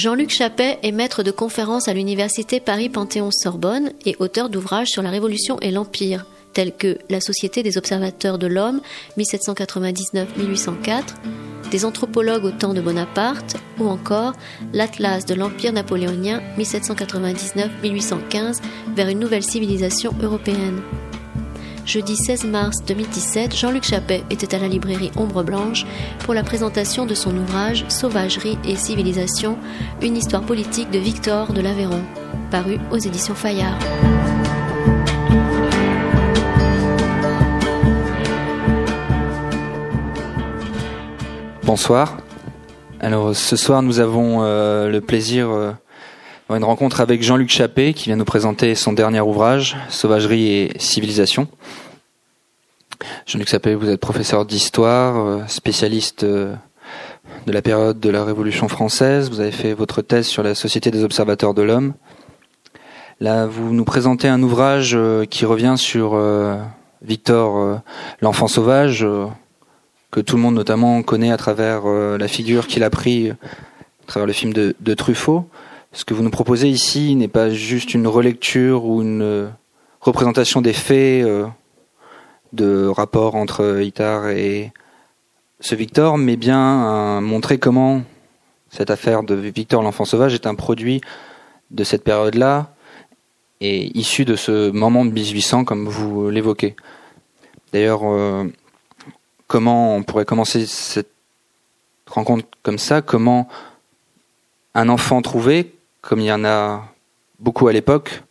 Jean-Luc Chappet est maître de conférences à l'université Paris-Panthéon-Sorbonne et auteur d'ouvrages sur la Révolution et l'Empire, tels que La Société des observateurs de l'homme 1799-1804, des anthropologues au temps de Bonaparte, ou encore l'Atlas de l'Empire napoléonien 1799-1815 vers une nouvelle civilisation européenne. Jeudi 16 mars 2017, Jean-Luc Chappet était à la librairie Ombre Blanche pour la présentation de son ouvrage Sauvagerie et civilisation, une histoire politique de Victor de l'Aveyron, paru aux éditions Fayard. Bonsoir. Alors ce soir nous avons euh, le plaisir euh, une rencontre avec Jean-Luc Chappé qui vient nous présenter son dernier ouvrage, Sauvagerie et civilisation. Jean-Luc Chappé, vous êtes professeur d'histoire, euh, spécialiste de la période de la Révolution française. Vous avez fait votre thèse sur la Société des observateurs de l'homme. Là, vous nous présentez un ouvrage qui revient sur Victor l'enfant sauvage que tout le monde notamment connaît à travers euh, la figure qu'il a pris à travers le film de, Truffaut. Ce que vous nous proposez ici n'est pas juste une relecture ou une euh, représentation des faits euh, de rapport entre Itard et ce Victor, mais bien montrer comment cette affaire de Victor l'enfant sauvage est un produit de cette période-là et issu de ce moment de 1800 comme vous l'évoquez. D'ailleurs, comment on pourrait commencer cette rencontre comme ça? Comment un enfant trouvé, comme il y en a beaucoup à l'époque,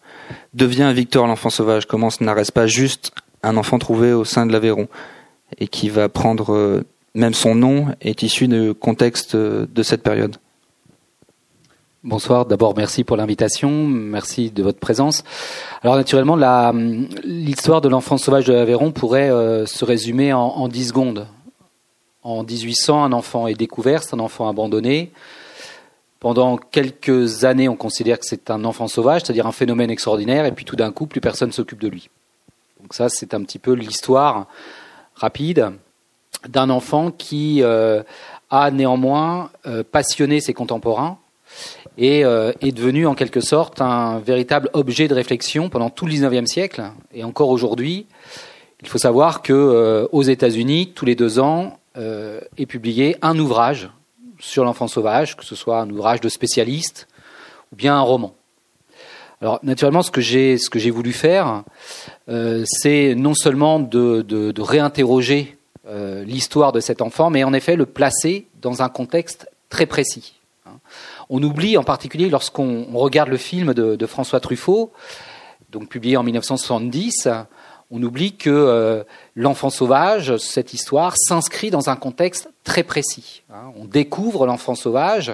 devient Victor l'enfant sauvage Comment ce n'arrête pas juste un enfant trouvé au sein de l'Aveyron et qui va prendre euh, même son nom est issu du contexte euh, de cette période. Bonsoir. D'abord, merci pour l'invitation. Merci de votre présence. Alors, naturellement, l'histoire de l'enfant sauvage de l'Aveyron pourrait euh, se résumer en, en 10 secondes. En 1800, un enfant est découvert, c'est un enfant abandonné. Pendant quelques années, on considère que c'est un enfant sauvage, c'est-à-dire un phénomène extraordinaire, et puis tout d'un coup, plus personne s'occupe de lui. Donc ça, c'est un petit peu l'histoire rapide d'un enfant qui euh, a néanmoins euh, passionné ses contemporains, et euh, est devenu en quelque sorte un véritable objet de réflexion pendant tout le XIXe siècle et encore aujourd'hui. Il faut savoir que euh, aux États-Unis, tous les deux ans, euh, est publié un ouvrage sur l'enfant sauvage, que ce soit un ouvrage de spécialiste ou bien un roman. Alors naturellement, ce que j'ai voulu faire, c'est non seulement de, réinterroger l'histoire de cet enfant, mais en effet le placer dans un contexte très précis. On oublie en particulier lorsqu'on regarde le film de, François Truffaut, donc publié en 1970, on oublie que euh, l'enfant sauvage, cette histoire, s'inscrit dans un contexte très précis. Hein. On découvre l'enfant sauvage,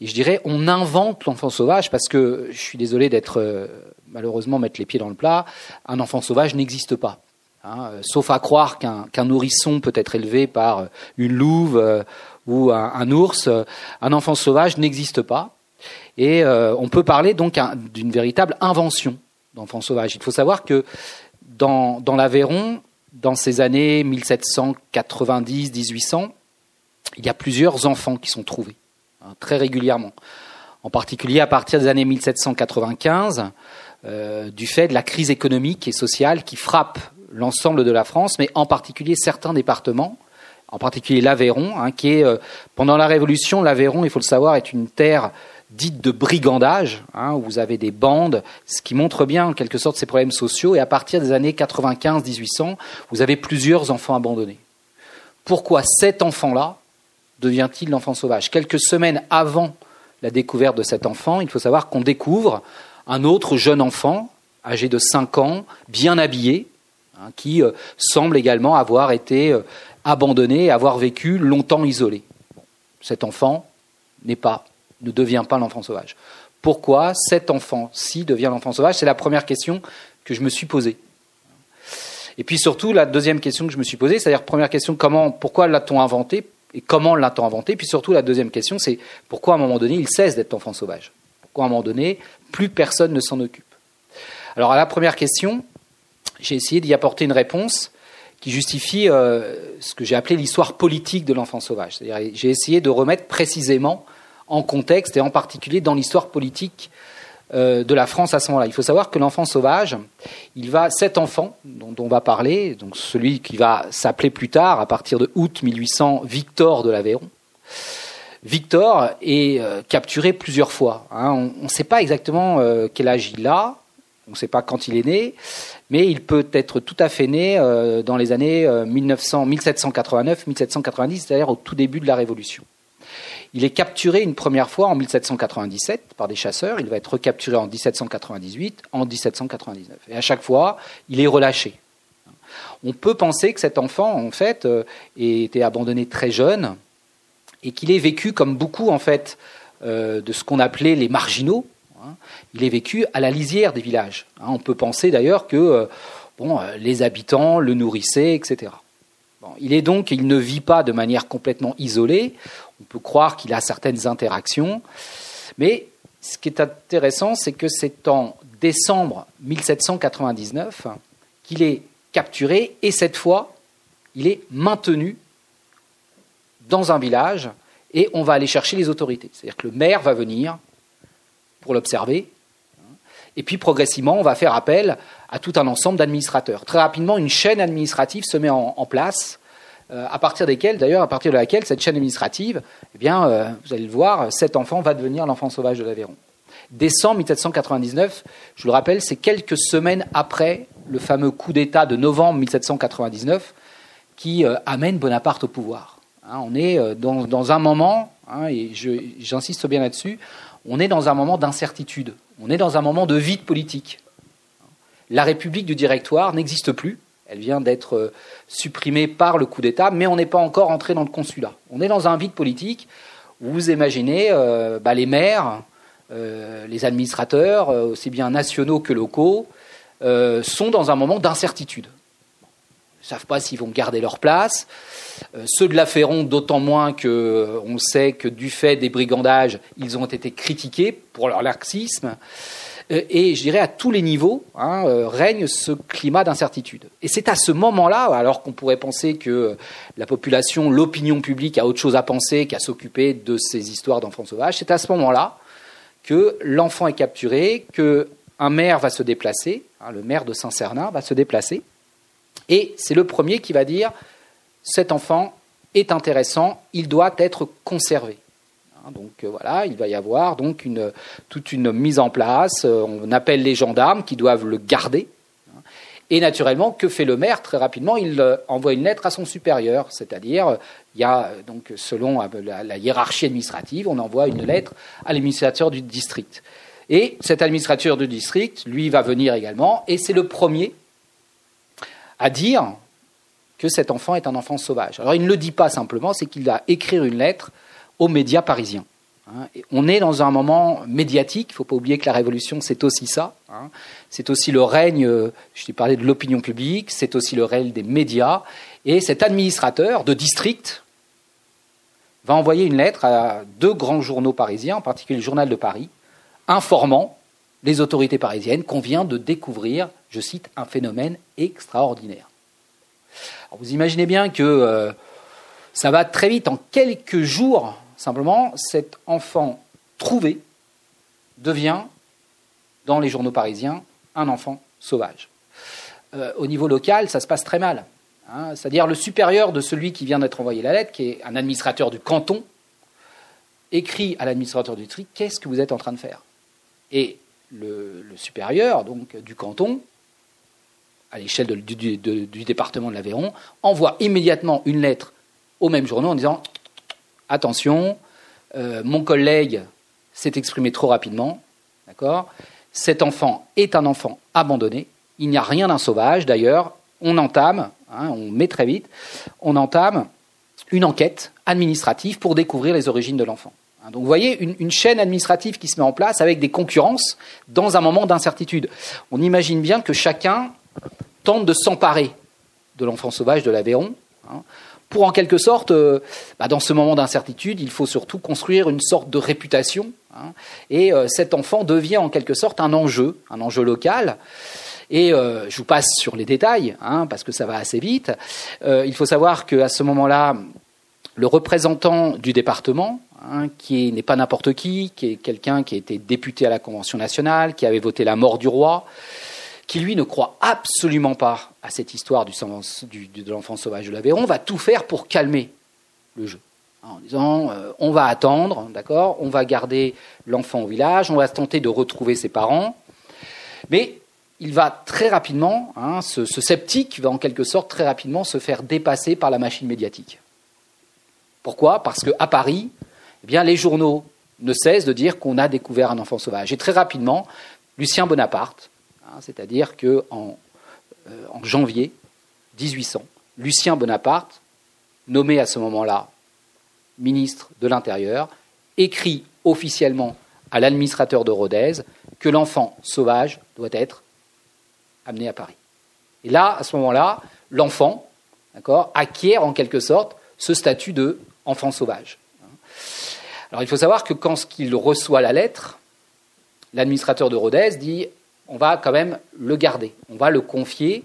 et je dirais on invente l'enfant sauvage parce que je suis désolé d'être euh, malheureusement mettre les pieds dans le plat. Un enfant sauvage n'existe pas. Hein. sauf à croire qu'un nourrisson peut être élevé par une louve ou un, ours, euh, un enfant sauvage n'existe pas. Et euh, on peut parler donc d'une véritable invention d'enfant sauvage. Il faut savoir que dans, l'Aveyron, dans ces années 1790-1800, il y a plusieurs enfants qui sont trouvés, hein, très régulièrement. En particulier à partir des années 1795, euh, du fait de la crise économique et sociale qui frappe l'ensemble de la France, mais en particulier certains départements, en particulier l'Aveyron, hein, qui est, euh, pendant la Révolution, l'Aveyron, il faut le savoir, est une terre dite de brigandage, hein, où vous avez des bandes, ce qui montre bien en quelque sorte ces problèmes sociaux, et à partir des années 95-1800, vous avez plusieurs enfants abandonnés. Pourquoi cet enfant-là devient-il l'enfant sauvage? Quelques semaines avant la découverte de cet enfant, il faut savoir qu'on découvre un autre jeune enfant, âgé de 5 ans, bien habillé, hein, qui euh, semble également avoir été euh, abandonné avoir vécu longtemps isolé. Cet enfant n'est pas, ne devient pas l'enfant sauvage. Pourquoi cet enfant-ci devient l'enfant sauvage? C'est la première question que je me suis posée. Et puis surtout, la deuxième question que je me suis posée, c'est-à-dire première question, comment, pourquoi l'a-t-on inventé et comment l'a-t-on inventé? Puis surtout, la deuxième question, c'est pourquoi à un moment donné, il cesse d'être enfant sauvage? Pourquoi à un moment donné, plus personne ne s'en occupe? Alors à la première question, j'ai essayé d'y apporter une réponse qui justifie ce que j'ai appelé l'histoire politique de l'enfant sauvage. C'est-à-dire, j'ai essayé de remettre précisément en contexte et en particulier dans l'histoire politique euh, de la France à ce moment-là. Il faut savoir que l'enfant sauvage, il va cet enfant dont, on va parler, donc celui qui va s'appeler plus tard, à partir de août 1800, Victor de l'Aveyron. Victor est euh, capturé plusieurs fois. Hein. On ne sait pas exactement euh, quel âge il a, on ne sait pas quand il est né, mais il peut être tout à fait né dans les années 1789-1790, c'est-à-dire au tout début de la Révolution. Il est capturé une première fois en 1797 par des chasseurs, il va être recapturé en 1798, en 1799. Et à chaque fois, il est relâché. On peut penser que cet enfant, en fait, ait euh, été abandonné très jeune et qu'il ait vécu, comme beaucoup, en fait, euh, de ce qu'on appelait les marginaux. Hein. Il est vécu à la lisière des villages. Hein. On peut penser d'ailleurs que euh, les habitants le nourrissaient, etc. il est donc, il ne vit pas de manière complètement isolée on peut croire qu'il a certaines interactions. Mais ce qui est intéressant, c'est que c'est en décembre 1799 qu'il est capturé et cette fois, il est maintenu dans un village et on va aller chercher les autorités. C'est-à-dire que le maire va venir pour l'observer et puis progressivement, on va faire appel à tout un ensemble d'administrateurs. Très rapidement, une chaîne administrative se met en, place euh, à partir desquels, d'ailleurs, à partir de laquelle cette chaîne administrative, eh bien, euh, vous allez le voir, cet enfant va devenir l'enfant sauvage de l'Aveyron. Décembre 1799, je vous le rappelle, c'est quelques semaines après le fameux coup d'État de novembre 1799 qui euh, amène Bonaparte au pouvoir. Hein, on est dans, un moment, hein, et j'insiste bien là-dessus, on est dans un moment d'incertitude, on est dans un moment de vide politique. La République du Directoire n'existe plus, elle vient d'être euh, supprimée par le coup d'État, mais on n'est pas encore entré dans le consulat. On est dans un vide politique où vous imaginez euh, bah, les maires, euh, les administrateurs, aussi bien nationaux que locaux, sont dans un moment d'incertitude. Ils ne savent pas s'ils vont garder leur place. ceux de la Ferron, d'autant moins qu'on sait que du fait des brigandages, ils ont été critiqués pour leur laxisme. Euh, et je dirais à tous les niveaux hein, euh, règne ce climat d'incertitude. Et c'est à ce moment-là, alors qu'on pourrait penser que la population, l'opinion publique a autre chose à penser qu'à s'occuper de ces histoires d'enfants sauvages, c'est à ce moment-là que l'enfant est capturé, que un maire va se déplacer, hein, le maire de Saint-Cernin va se déplacer, et c'est le premier qui va dire cet enfant est intéressant, il doit être conservé. Hein, donc euh, voilà, il va y avoir donc toute une mise en place. Euh, on appelle les gendarmes qui doivent le garder. Hein. Et naturellement, que fait le maire Très rapidement, il euh, envoie une lettre à son supérieur, c'est-à-dire, il y a donc selon la, hiérarchie administrative, on envoie une lettre à l'administrateur du district. Et cet administrateur du district, lui, va venir également, et c'est le premier à dire que cet enfant est un enfant sauvage. Alors il ne le dit pas simplement, c'est qu'il va écrire une lettre aux médias parisiens. Hein. On est dans un moment médiatique, il ne faut pas oublier que la Révolution, c'est aussi ça. Hein. C'est aussi le règne, euh, je t'ai parlé de l'opinion publique, c'est aussi le règne des médias. Et cet administrateur de district va envoyer une lettre à deux grands journaux parisiens, en particulier le Journal de Paris, informant les autorités parisiennes qu'on vient de découvrir, je cite, un phénomène extraordinaire. vous imaginez bien que euh, ça va très vite, en quelques jours, Simplement, cet enfant trouvé devient, dans les journaux parisiens, un enfant sauvage. Euh, au niveau local, ça se passe très mal. Hein. C'est-à-dire le supérieur de celui qui vient d'être envoyé la lettre, qui est un administrateur du canton, écrit à l'administrateur du district Qu'est-ce que vous êtes en train de faire? Et le, supérieur donc, du canton, à l'échelle du, du, département de l'Aveyron, envoie immédiatement une lettre au même journaux en disant attention, euh, mon collègue s'est exprimé trop rapidement, Cet enfant est un enfant abandonné. Il n'y a rien d'un sauvage, d'ailleurs. On entame, hein, on met très vite, on entame une enquête administrative pour découvrir les origines de l'enfant. Hein, donc vous voyez une, chaîne administrative qui se met en place avec des concurrences dans un moment d'incertitude. On imagine bien que chacun tente de s'emparer de l'enfant sauvage de l'Aveyron. Hein, pour en quelque sorte, euh, bah, dans ce moment d'incertitude, il faut surtout construire une sorte de réputation. Hein. et euh, cet enfant devient en quelque sorte un enjeu, un enjeu local. Et je vous passe sur les détails, hein, parce que ça va assez vite. il faut savoir qu'à ce moment-là, le représentant du département, hein, qui n'est pas n'importe qui, qui est quelqu'un qui a été député à la Convention nationale, qui avait voté la mort du roi, qui lui ne croit absolument pas à cette histoire de l'enfant sauvage de l'Aveyron, va tout faire pour calmer le jeu. En disant, euh, on va attendre, d'accord, on va garder l'enfant au village, on va tenter de retrouver ses parents, mais il va très rapidement, hein, ce, sceptique va en quelque sorte très rapidement se faire dépasser par la machine médiatique. Pourquoi? Parce qu'à Paris, eh les journaux ne cessent de dire qu'on a découvert un enfant sauvage. Et très rapidement, Lucien Bonaparte, c'est-à-dire que en, euh, janvier 1800, Lucien Bonaparte, nommé à ce moment-là ministre de l'Intérieur, écrit officiellement à l'administrateur de Rodez que l'enfant sauvage doit être amené à Paris. Et là, à ce moment-là, l'enfant acquiert en quelque sorte ce statut de enfant sauvage. Alors il faut savoir que quand il reçoit la lettre, l'administrateur de Rodez dit on va quand même le garder. On va le confier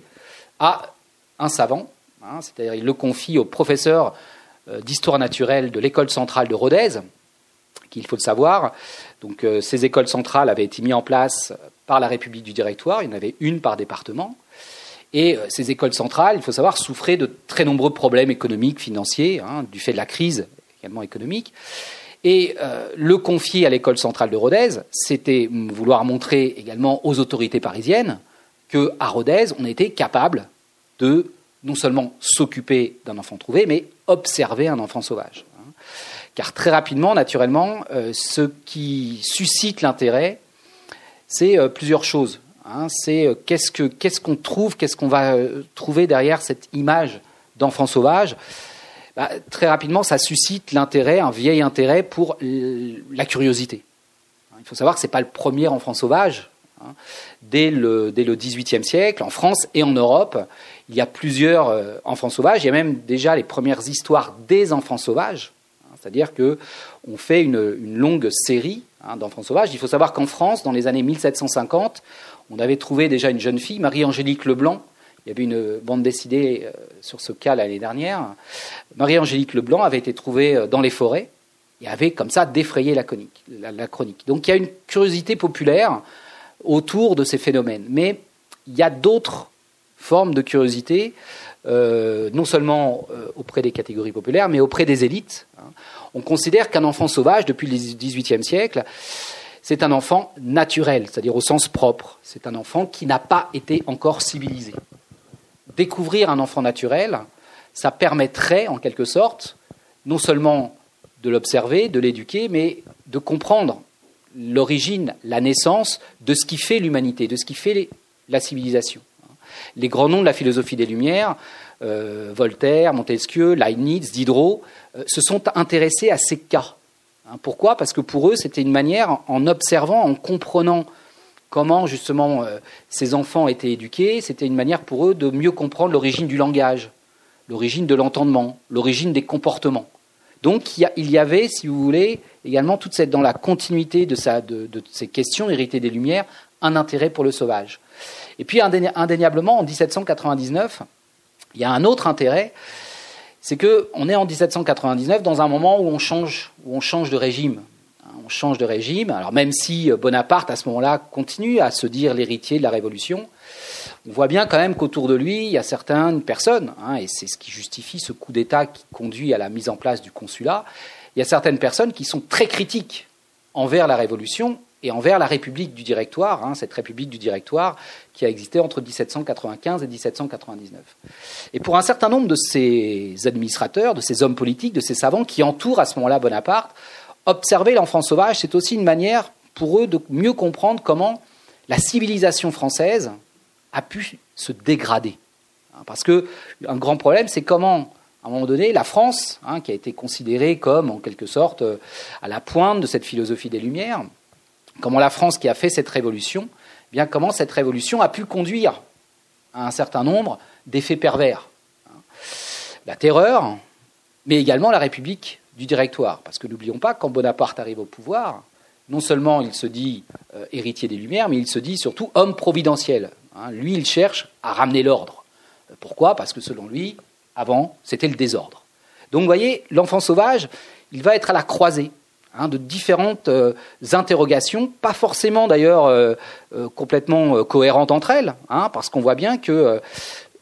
à un savant, hein, c'est-à-dire il le confie au professeur euh, d'histoire naturelle de l'école centrale de Rodez, qu'il faut le savoir. Donc euh, ces écoles centrales avaient été mises en place par la République du Directoire, il y en avait une par département. Et euh, ces écoles centrales, il faut savoir, souffraient de très nombreux problèmes économiques, financiers, hein, du fait de la crise également économique. Et euh, le confier à l'école centrale de Rodez, c'était vouloir montrer également aux autorités parisiennes qu'à Rodez, on était capable de non seulement s'occuper d'un enfant trouvé, mais observer un enfant sauvage. Car très rapidement, naturellement, euh, ce qui suscite l'intérêt, c'est euh, plusieurs choses. Hein. C'est qu'est-ce qu'on trouve, qu'est-ce qu'on va trouver derrière cette image d'enfant sauvage bah, très rapidement, ça suscite l'intérêt, un vieil intérêt pour la curiosité. Il faut savoir que ce n'est pas le premier enfant sauvage. Hein. Dès le, dès XVIIIe siècle, en France et en Europe, il y a plusieurs euh, enfants sauvages. Il y a même déjà les premières histoires des enfants sauvages. Hein. C'est-à-dire qu'on fait une, une, longue série hein, d'enfants sauvages. Il faut savoir qu'en France, dans les années 1750, on avait trouvé déjà une jeune fille, Marie-Angélique Leblanc, il y avait une bande dessinée euh, sur ce cas l'année dernière. Marie-Angélique Leblanc avait été trouvée euh, dans les forêts et avait comme ça défrayé la, chronique. Donc il y a une curiosité populaire autour de ces phénomènes. Mais il y a d'autres formes de curiosité, euh, non seulement auprès des catégories populaires, mais auprès des élites. Hein. On considère qu'un enfant sauvage, depuis le XVIIIe siècle, c'est un enfant naturel, c'est-à-dire au sens propre. C'est un enfant qui n'a pas été encore civilisé découvrir un enfant naturel, ça permettrait en quelque sorte non seulement de l'observer, de l'éduquer, mais de comprendre l'origine, la naissance de ce qui fait l'humanité, de ce qui fait la civilisation. Les grands noms de la philosophie des Lumières, euh, Voltaire, Montesquieu, Leibniz, Diderot, euh, se sont intéressés à ces cas. Hein, pourquoi? Parce que pour eux, c'était une manière, en observant, en comprenant comment justement euh, ces enfants étaient éduqués, c'était une manière pour eux de mieux comprendre l'origine du langage, l'origine de l'entendement, l'origine des comportements. Donc il y avait, si vous voulez, également toute cette, dans la continuité de, ces questions héritées des Lumières, un intérêt pour le sauvage. Et puis indéniablement, en 1799, il y a un autre intérêt, c'est qu'on est en 1799 dans un moment on où on change de régime on change de régime. Alors même si Bonaparte, à ce moment-là, continue à se dire l'héritier de la Révolution, on voit bien quand même qu'autour de lui, il y a certaines personnes, hein, et c'est ce qui justifie ce coup d'État qui conduit à la mise en place du consulat, il y a certaines personnes qui sont très critiques envers la Révolution et envers la République du Directoire, hein, cette République du Directoire qui a existé entre 1795 et 1799. Et pour un certain nombre de ces administrateurs, de ces hommes politiques, de ces savants qui entourent à ce moment-là Bonaparte, observer l'enfant sauvage, c'est aussi une manière pour eux de mieux comprendre comment la civilisation française a pu se dégrader. Hein, parce que un grand problème, c'est comment, à un moment donné, la France, hein, qui a été considérée comme, en quelque sorte, euh, à la pointe de cette philosophie des Lumières, comment la France qui a fait cette révolution, eh bien comment cette révolution a pu conduire à un certain nombre d'effets pervers. Hein. La terreur, mais également la République du directoire. Parce que n'oublions pas, quand Bonaparte arrive au pouvoir, non seulement il se dit euh, héritier des Lumières, mais il se dit surtout homme providentiel. Hein. Lui, il cherche à ramener l'ordre. Pourquoi? Parce que selon lui, avant, c'était le désordre. Donc vous voyez, l'enfant sauvage, il va être à la croisée hein, de différentes euh, interrogations, pas forcément d'ailleurs euh, euh, complètement cohérentes entre elles, hein, parce qu'on voit bien que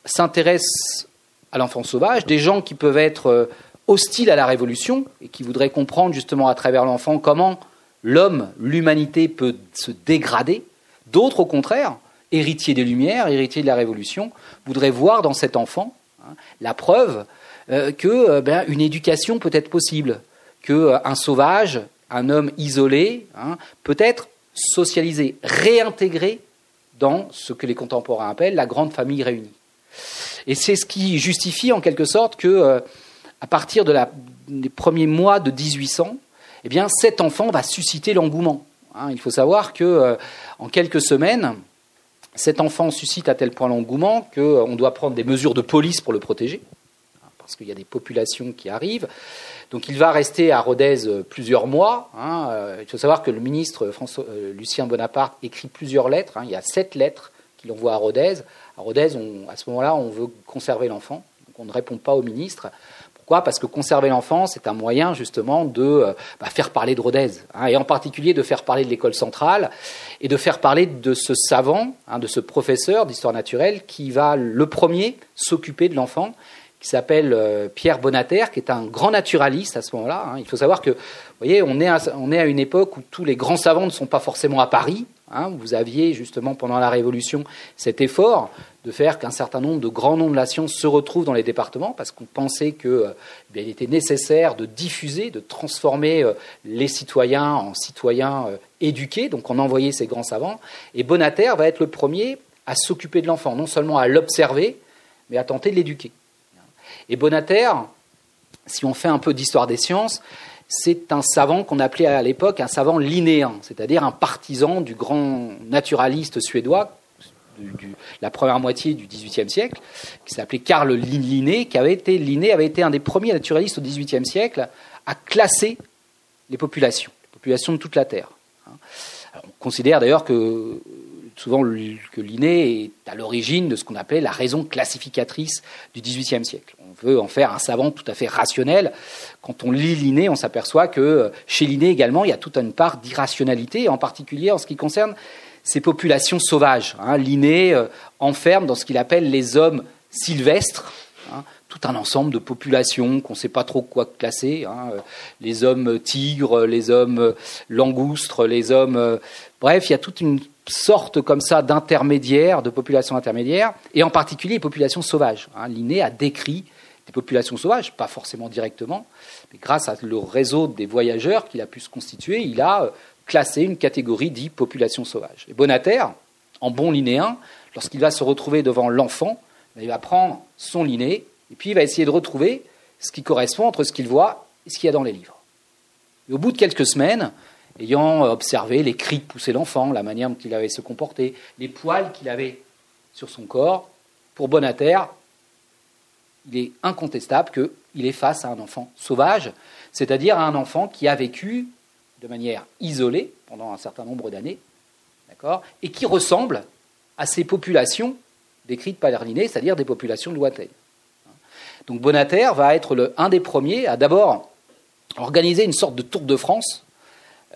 s'intéressent à l'enfant sauvage des gens qui peuvent être hostiles à la révolution et qui voudraient comprendre justement à travers l'enfant comment l'homme, l'humanité peut se dégrader. D'autres, au contraire, héritiers des Lumières, héritiers de la Révolution, voudraient voir dans cet enfant hein, la preuve euh, que euh, ben, une éducation peut être possible, que euh, un sauvage, un homme isolé, hein, peut être socialisé, réintégré dans ce que les contemporains appellent la grande famille réunie. Et c'est ce qui justifie en quelque sorte que, à partir des premiers mois de 1800, eh bien, cet enfant va susciter l'engouement. Hein. il faut savoir que, en quelques semaines, cet enfant suscite à tel point l'engouement qu'on doit prendre des mesures de police pour le protéger, parce qu'il y a des populations qui arrivent. Donc il va rester à Rodez euh, plusieurs mois. Hein. Euh, il faut savoir que le ministre euh, Lucien Bonaparte écrit plusieurs lettres. Hein. Il y a sept lettres qu'il envoie à Rodez. À Rodez, à ce moment-là, on veut conserver l'enfant. On ne répond pas au ministre. Pourquoi? Parce que conserver l'enfant, c'est un moyen justement de euh, bah, faire parler de Rodez, hein, et en particulier de faire parler de l'école centrale, et de faire parler de ce savant, hein, de ce professeur d'histoire naturelle qui va le premier s'occuper de l'enfant, qui s'appelle euh, Pierre Bonater, qui est un grand naturaliste à ce moment-là. Hein. Il faut savoir que, vous voyez, on est, on est à une époque où tous les grands savants ne sont pas forcément à Paris. Vous aviez justement pendant la Révolution cet effort de faire qu'un certain nombre de grands noms de la science se retrouvent dans les départements, parce qu'on pensait qu'il euh, eh était nécessaire de diffuser, de transformer euh, les citoyens en citoyens euh, éduqués, donc on envoyait ces grands savants. Et Bonater va être le premier à s'occuper de l'enfant, non seulement à l'observer, mais à tenter de l'éduquer. Et Bonater, si on fait un peu d'histoire des sciences, c'est un savant qu'on appelait à l'époque un savant linéen, c'est-à-dire un partisan du grand naturaliste suédois la première moitié du XVIIIe siècle, qui s'appelait Karl Linné, qui avait été, Linné avait été un des premiers naturalistes au XVIIIe siècle à classer les populations, les populations de toute la Terre. on considère d'ailleurs que souvent que Linné est à l'origine de ce qu'on appelait la raison classificatrice du XVIIIe siècle. On veut en faire un savant tout à fait rationnel. Quand on lit Linné, on s'aperçoit que chez Linné également, il y a toute une part d'irrationalité, en particulier en ce qui concerne ces populations sauvages. Hein. Linné euh, enferme dans ce qu'il appelle les hommes sylvestres, hein, tout un ensemble de populations qu'on ne sait pas trop quoi classer, hein, euh, les hommes tigres, les hommes euh, langoustres, les hommes... bref, il y a toute une sorte comme ça d'intermédiaires, de populations intermédiaires, et en particulier les populations sauvages. Linné a décrit des populations sauvages, pas forcément directement, mais grâce à le réseau des voyageurs qu'il a pu se constituer, il a classer une catégorie dite population sauvage. Et Bonater, en bon linéen, lorsqu'il va se retrouver devant l'enfant, ben, il va prendre son liné et puis il va essayer de retrouver ce qui correspond entre ce qu'il voit et ce qu'il y a dans les livres. Et au bout de quelques semaines, ayant observé les cris que poussait l'enfant, la manière dont il avait se comporter, les poils qu'il avait sur son corps, pour Bonater, il est incontestable qu'il est face à un enfant sauvage, c'est-à-dire à un enfant qui a vécu de manière isolée pendant un certain nombre d'années, d'accord, et qui ressemble à ces populations décrites par Linné, c'est-à-dire des populations lointaines. Donc Bonater va être le, un des premiers à d'abord organiser une sorte de tour de France.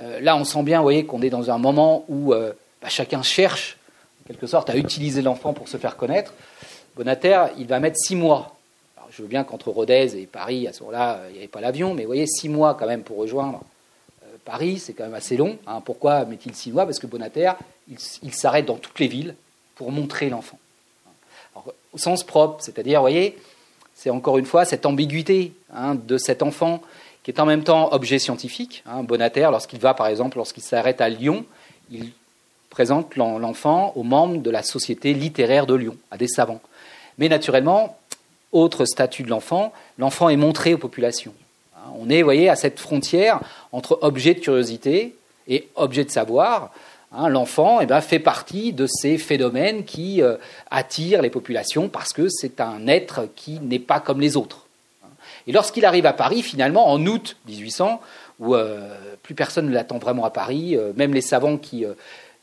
Euh, là, on sent bien, vous voyez, qu'on est dans un moment où euh, bah, chacun cherche, en quelque sorte, à utiliser l'enfant pour se faire connaître. Bonater, il va mettre six mois. Je veux bien qu'entre Rodez et Paris, à ce moment-là, il n'y avait pas l'avion, mais vous voyez, six mois quand même pour rejoindre Paris, c'est quand même assez long. Hein. Pourquoi met-il six mois? Parce que Bonater, il, s'arrête dans toutes les villes pour montrer l'enfant. Au sens propre, c'est-à-dire, vous voyez, c'est encore une fois cette ambiguïté hein, de cet enfant qui est en même temps objet scientifique. Hein. Lorsqu'il va, par exemple, lorsqu'il s'arrête à Lyon, il présente l'enfant aux membres de la société littéraire de Lyon, à des savants. Mais naturellement, autre statut de l'enfant, l'enfant est montré aux populations. On est, vous voyez, à cette frontière entre objet de curiosité et objet de savoir. Hein, l'enfant eh ben, fait partie de ces phénomènes qui euh, attirent les populations parce que c'est un être qui n'est pas comme les autres. Et lorsqu'il arrive à Paris, finalement, en août 1800, où euh, plus personne ne l'attend vraiment à Paris, euh, même les savants qui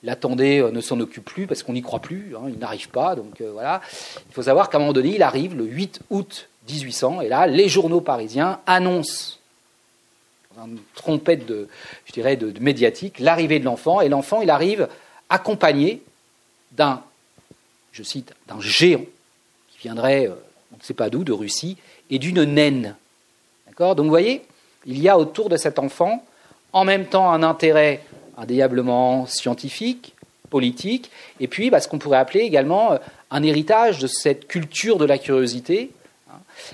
l'attendait, ne s'en occupe plus parce qu'on n'y croit plus, hein, il n'arrive pas. Donc voilà. Il faut savoir qu'à un moment donné, il arrive le 8 août 1800, et là, les journaux parisiens annoncent une trompette de, je dirais, de, médiatique, l'arrivée de l'enfant, et l'enfant, il arrive accompagné d'un, je cite, d'un géant qui viendrait, euh, on ne sait pas d'où, de Russie, et d'une naine. D'accord? Donc vous voyez, il y a autour de cet enfant, en même temps, un intérêt indéniablement scientifique, politique, et puis bah, ce qu'on pourrait appeler également euh, un héritage de cette culture de la curiosité,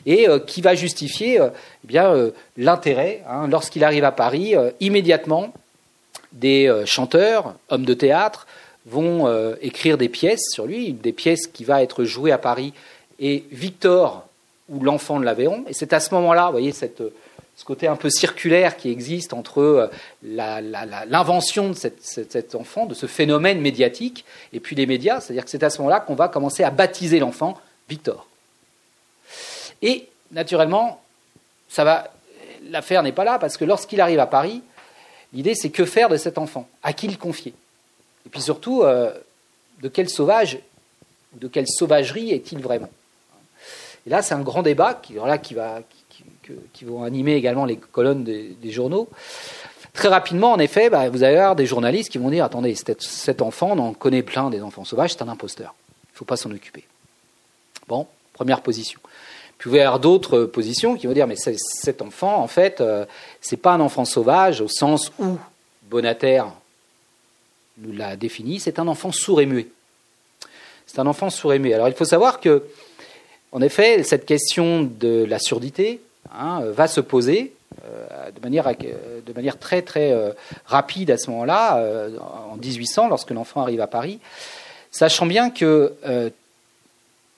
et euh, qui va justifier euh, eh bien l'intérêt. Hein, lorsqu'il arrive à Paris, immédiatement, des chanteurs, hommes de théâtre, vont écrire des pièces sur lui, des pièces qui va être jouées à Paris. Et Victor, ou l'enfant de l'Aveyron, et c'est à ce moment-là, vous voyez, cette, ce côté un peu circulaire qui existe entre l'invention de cet enfant, de ce phénomène médiatique, et puis les médias, c'est-à-dire que c'est à ce moment-là qu'on va commencer à baptiser l'enfant Victor. Et naturellement, ça va. L'affaire n'est pas là parce que lorsqu'il arrive à Paris, l'idée c'est que faire de cet enfant, à qui le confier, et puis surtout euh, de quel sauvage, de quelle sauvagerie est-il vraiment? Et là, c'est un grand débat qui, va, vont animer également les colonnes des, journaux. Très rapidement, en effet, bah, vous allez avoir des journalistes qui vont dire attendez, cet enfant, on en connaît plein des enfants sauvages, c'est un imposteur. Il ne faut pas s'en occuper. Bon, première position. Puis vous avoir d'autres positions qui vont dire mais cet enfant, en fait, euh, c'est pas un enfant sauvage au sens où Bonater nous l'a défini, c'est un enfant sourd et muet. C'est un enfant sourd et muet. Alors il faut savoir que, en effet, cette question de la surdité hein, va se poser euh, de, manière, de manière très très euh, rapide à ce moment-là, en 1800, lorsque l'enfant arrive à Paris, sachant bien que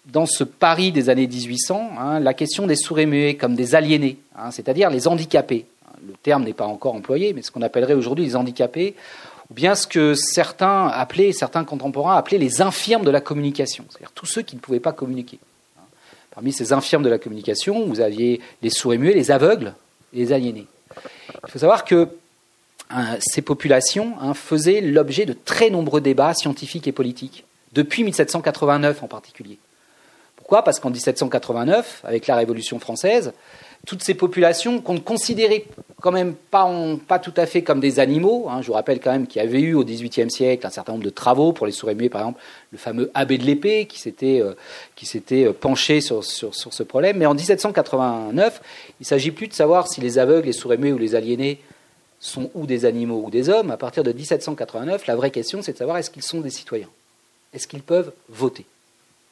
dans ce Paris des années 1800, hein, la question des sourds et muets comme des aliénés, hein, c'est-à-dire les handicapés. Le terme n'est pas encore employé, mais ce qu'on appellerait aujourd'hui les handicapés, ou bien ce que certains appelaient, certains contemporains appelaient les infirmes de la communication, c'est-à-dire tous ceux qui ne pouvaient pas communiquer. Parmi ces infirmes de la communication, vous aviez les sourds et muets, les aveugles et les aliénés. Il faut savoir que hein, ces populations faisaient l'objet de très nombreux débats scientifiques et politiques, depuis 1789 en particulier. Pourquoi? Parce qu'en 1789, avec la Révolution française, toutes ces populations qu'on ne considérait quand même pas, tout à fait comme des animaux. Hein, je vous rappelle quand même qu'il y avait eu au XVIIIe siècle un certain nombre de travaux pour les sourds muets, par exemple le fameux abbé de l'épée qui s'était euh, euh, penché sur, ce problème. Mais en 1789, il ne s'agit plus de savoir si les aveugles, les sourds muets ou les aliénés sont ou des animaux ou des hommes. À partir de 1789, la vraie question, c'est de savoir est-ce qu'ils sont des citoyens? Est-ce qu'ils peuvent voter?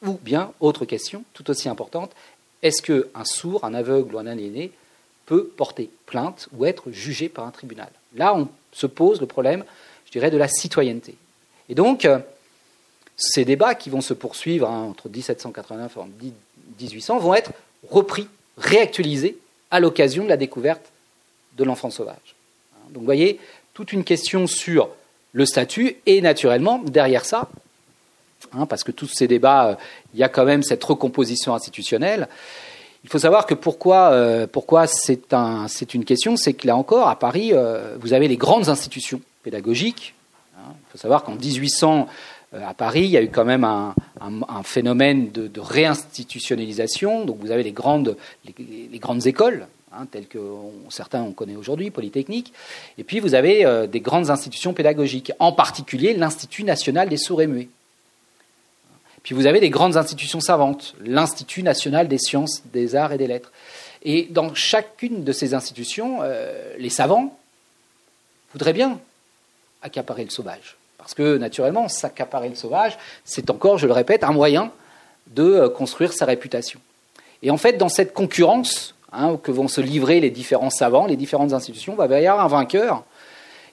Ou bien, autre question, tout aussi importante, est-ce qu'un sourd, un aveugle ou un aliéné peut porter plainte ou être jugé par un tribunal? Là, on se pose le problème, je dirais, de la citoyenneté. Et donc, euh, ces débats qui vont se poursuivre hein, entre 1789 et 1800 vont être repris, réactualisés à l'occasion de la découverte de l'enfant sauvage. Donc, vous voyez, toute une question sur le statut et naturellement, derrière ça, Hein, parce que tous ces débats, euh, il y a quand même cette recomposition institutionnelle. Il faut savoir que pourquoi, euh, pourquoi c'est un, une question, c'est que là encore, à Paris, euh, vous avez les grandes institutions pédagogiques. Hein. Il faut savoir qu'en 1800, à Paris, il y a eu quand même un, phénomène de, réinstitutionnalisation. Donc vous avez les grandes, les, grandes écoles, hein, telles que certains on connaît aujourd'hui, Polytechnique. Et puis vous avez des grandes institutions pédagogiques, en particulier l'Institut national des sourds et muets. Puis vous avez des grandes institutions savantes, l'Institut national des sciences, des arts et des lettres. Et dans chacune de ces institutions, euh, les savants voudraient bien accaparer le sauvage. Parce que naturellement, s'accaparer le sauvage, c'est encore, je le répète, un moyen de euh, construire sa réputation. Et en fait, dans cette concurrence hein, que vont se livrer les différents savants, les différentes institutions, va y avoir un vainqueur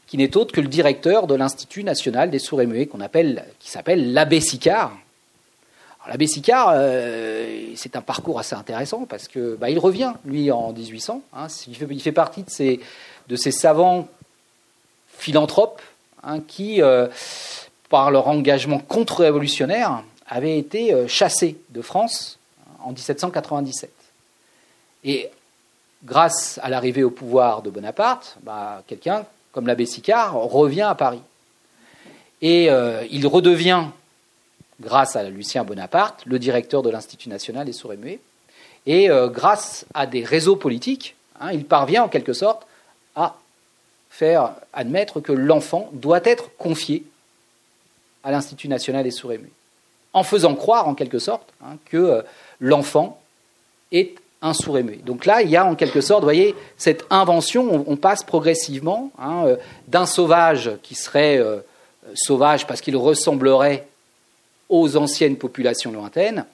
qui n'est autre que le directeur de l'Institut national des sourds et muets, qu'on appelle, qui s'appelle l'abbé Sicard, l'abbé Sicard, euh, c'est un parcours assez intéressant parce que bah, revient, lui, en 1800. Hein, il, fait, partie de ces, de ces savants philanthropes hein, qui, euh, par leur engagement contre-révolutionnaire, avaient été euh, chassés de France en 1797. Et grâce à l'arrivée au pouvoir de Bonaparte, bah, quelqu'un comme l'abbé Sicard revient à Paris. Et il redevient, grâce à Lucien Bonaparte, le directeur de l'Institut national des sourds et. Et grâce à des réseaux politiques, hein, il parvient en quelque sorte à faire admettre que l'enfant doit être confié à l'Institut national des sourds et en faisant croire en quelque sorte hein, que l'enfant est un sourd et. Donc là, il y a en quelque sorte, vous voyez, cette invention, on, passe progressivement hein, euh, d'un sauvage qui serait euh, sauvage parce qu'il ressemblerait aux anciennes populations lointaines,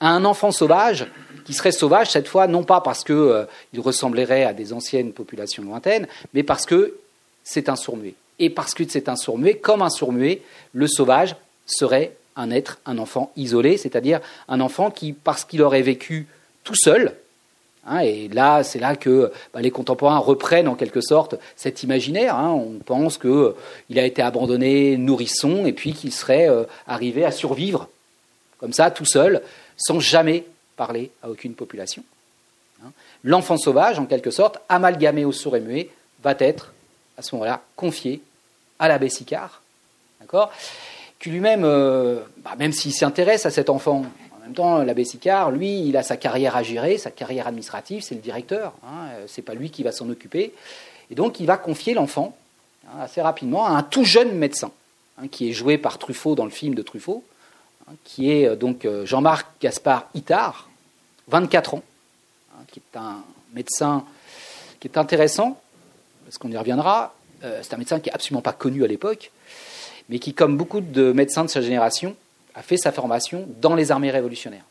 à un enfant sauvage qui serait sauvage cette fois non pas parce qu'il euh, ressemblerait à des anciennes populations lointaines, mais parce que c'est un sourd-muet. Et parce que c'est un sourd-muet, comme un sourd-muet, le sauvage serait un être, un enfant isolé, c'est-à-dire un enfant qui, parce qu'il aurait vécu tout seul, Hein, et là, c'est là que bah, les contemporains reprennent en quelque sorte cet imaginaire. Hein. On pense qu'il a été abandonné nourrisson et puis qu'il serait euh, arrivé à survivre comme ça, tout seul, sans jamais parler à aucune population. Hein. L'enfant sauvage, en quelque sorte, amalgamé au sourd et muet, va être à ce moment-là confié à l'abbé Sicard, qui lui-même, euh, bah, même s'il s'intéresse à cet enfant, en même temps, l'abbé Sicard, lui, il a sa carrière à gérer, sa carrière administrative, c'est le directeur. Hein, euh, c'est pas lui qui va s'en occuper. Et donc, il va confier l'enfant hein, assez rapidement à un tout jeune médecin, hein, qui est joué par Truffaut dans le film de Truffaut, qui est euh, donc euh, Jean-Marc Gaspard Itard, 24 ans, qui est un médecin qui est intéressant, parce qu'on y reviendra. c'est un médecin qui n'est absolument pas connu à l'époque, mais qui, comme beaucoup de médecins de sa génération, a fait sa formation dans les armées révolutionnaires.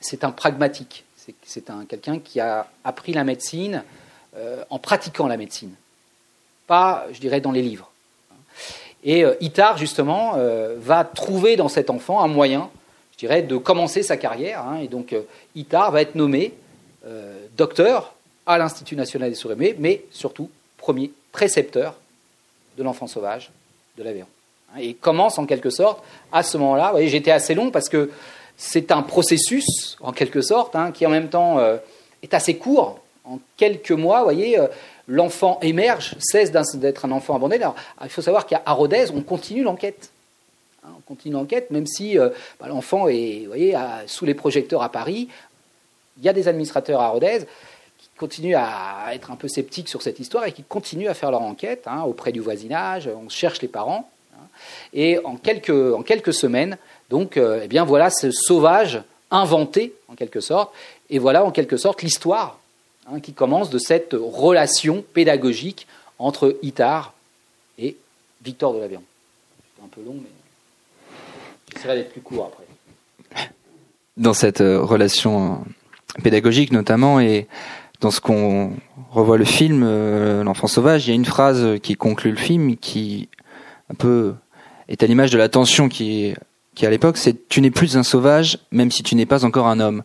C'est un pragmatique, c'est un, quelqu'un qui a appris la médecine euh, en pratiquant la médecine, pas, je dirais, dans les livres. Et euh, justement, euh, va trouver dans cet enfant un moyen, je dirais, de commencer sa carrière. Hein. et donc, Itard va être nommé docteur à l'Institut national des souris mais surtout premier précepteur de l'enfant sauvage de l'Aveyron. Hein, et commence en quelque sorte à ce moment-là. Vous voyez, j'étais assez long parce que c'est un processus, en quelque sorte, hein, qui en même temps euh, est assez court. En quelques mois, vous voyez, euh, l'enfant émerge, cesse d'être un enfant abandonné. Alors, il faut savoir qu'à Rodez, on continue l'enquête. Hein, on continue l'enquête, même si euh, bah, l'enfant est vous voyez, sous les projecteurs à Paris. Il y a des administrateurs à Rodez qui continuent à être un peu sceptiques sur cette histoire et qui continuent à faire leur enquête auprès du voisinage. On cherche les parents. Et en quelques, en quelques semaines, donc, euh, eh bien voilà ce sauvage inventé, en quelque sorte. Et voilà, en quelque sorte, l'histoire hein, qui commence de cette relation pédagogique entre Itard et Victor de l'Avion. C'est un peu long, mais j'essaierai d'être plus court après. Dans cette euh, relation euh, pédagogique notamment, et dans ce qu'on revoit le film, L'enfant sauvage, il y a une phrase qui conclut le film qui un peu est à l'image de la tension qui qui à l'époque, c'est tu n'es plus un sauvage, même si tu n'es pas encore un homme.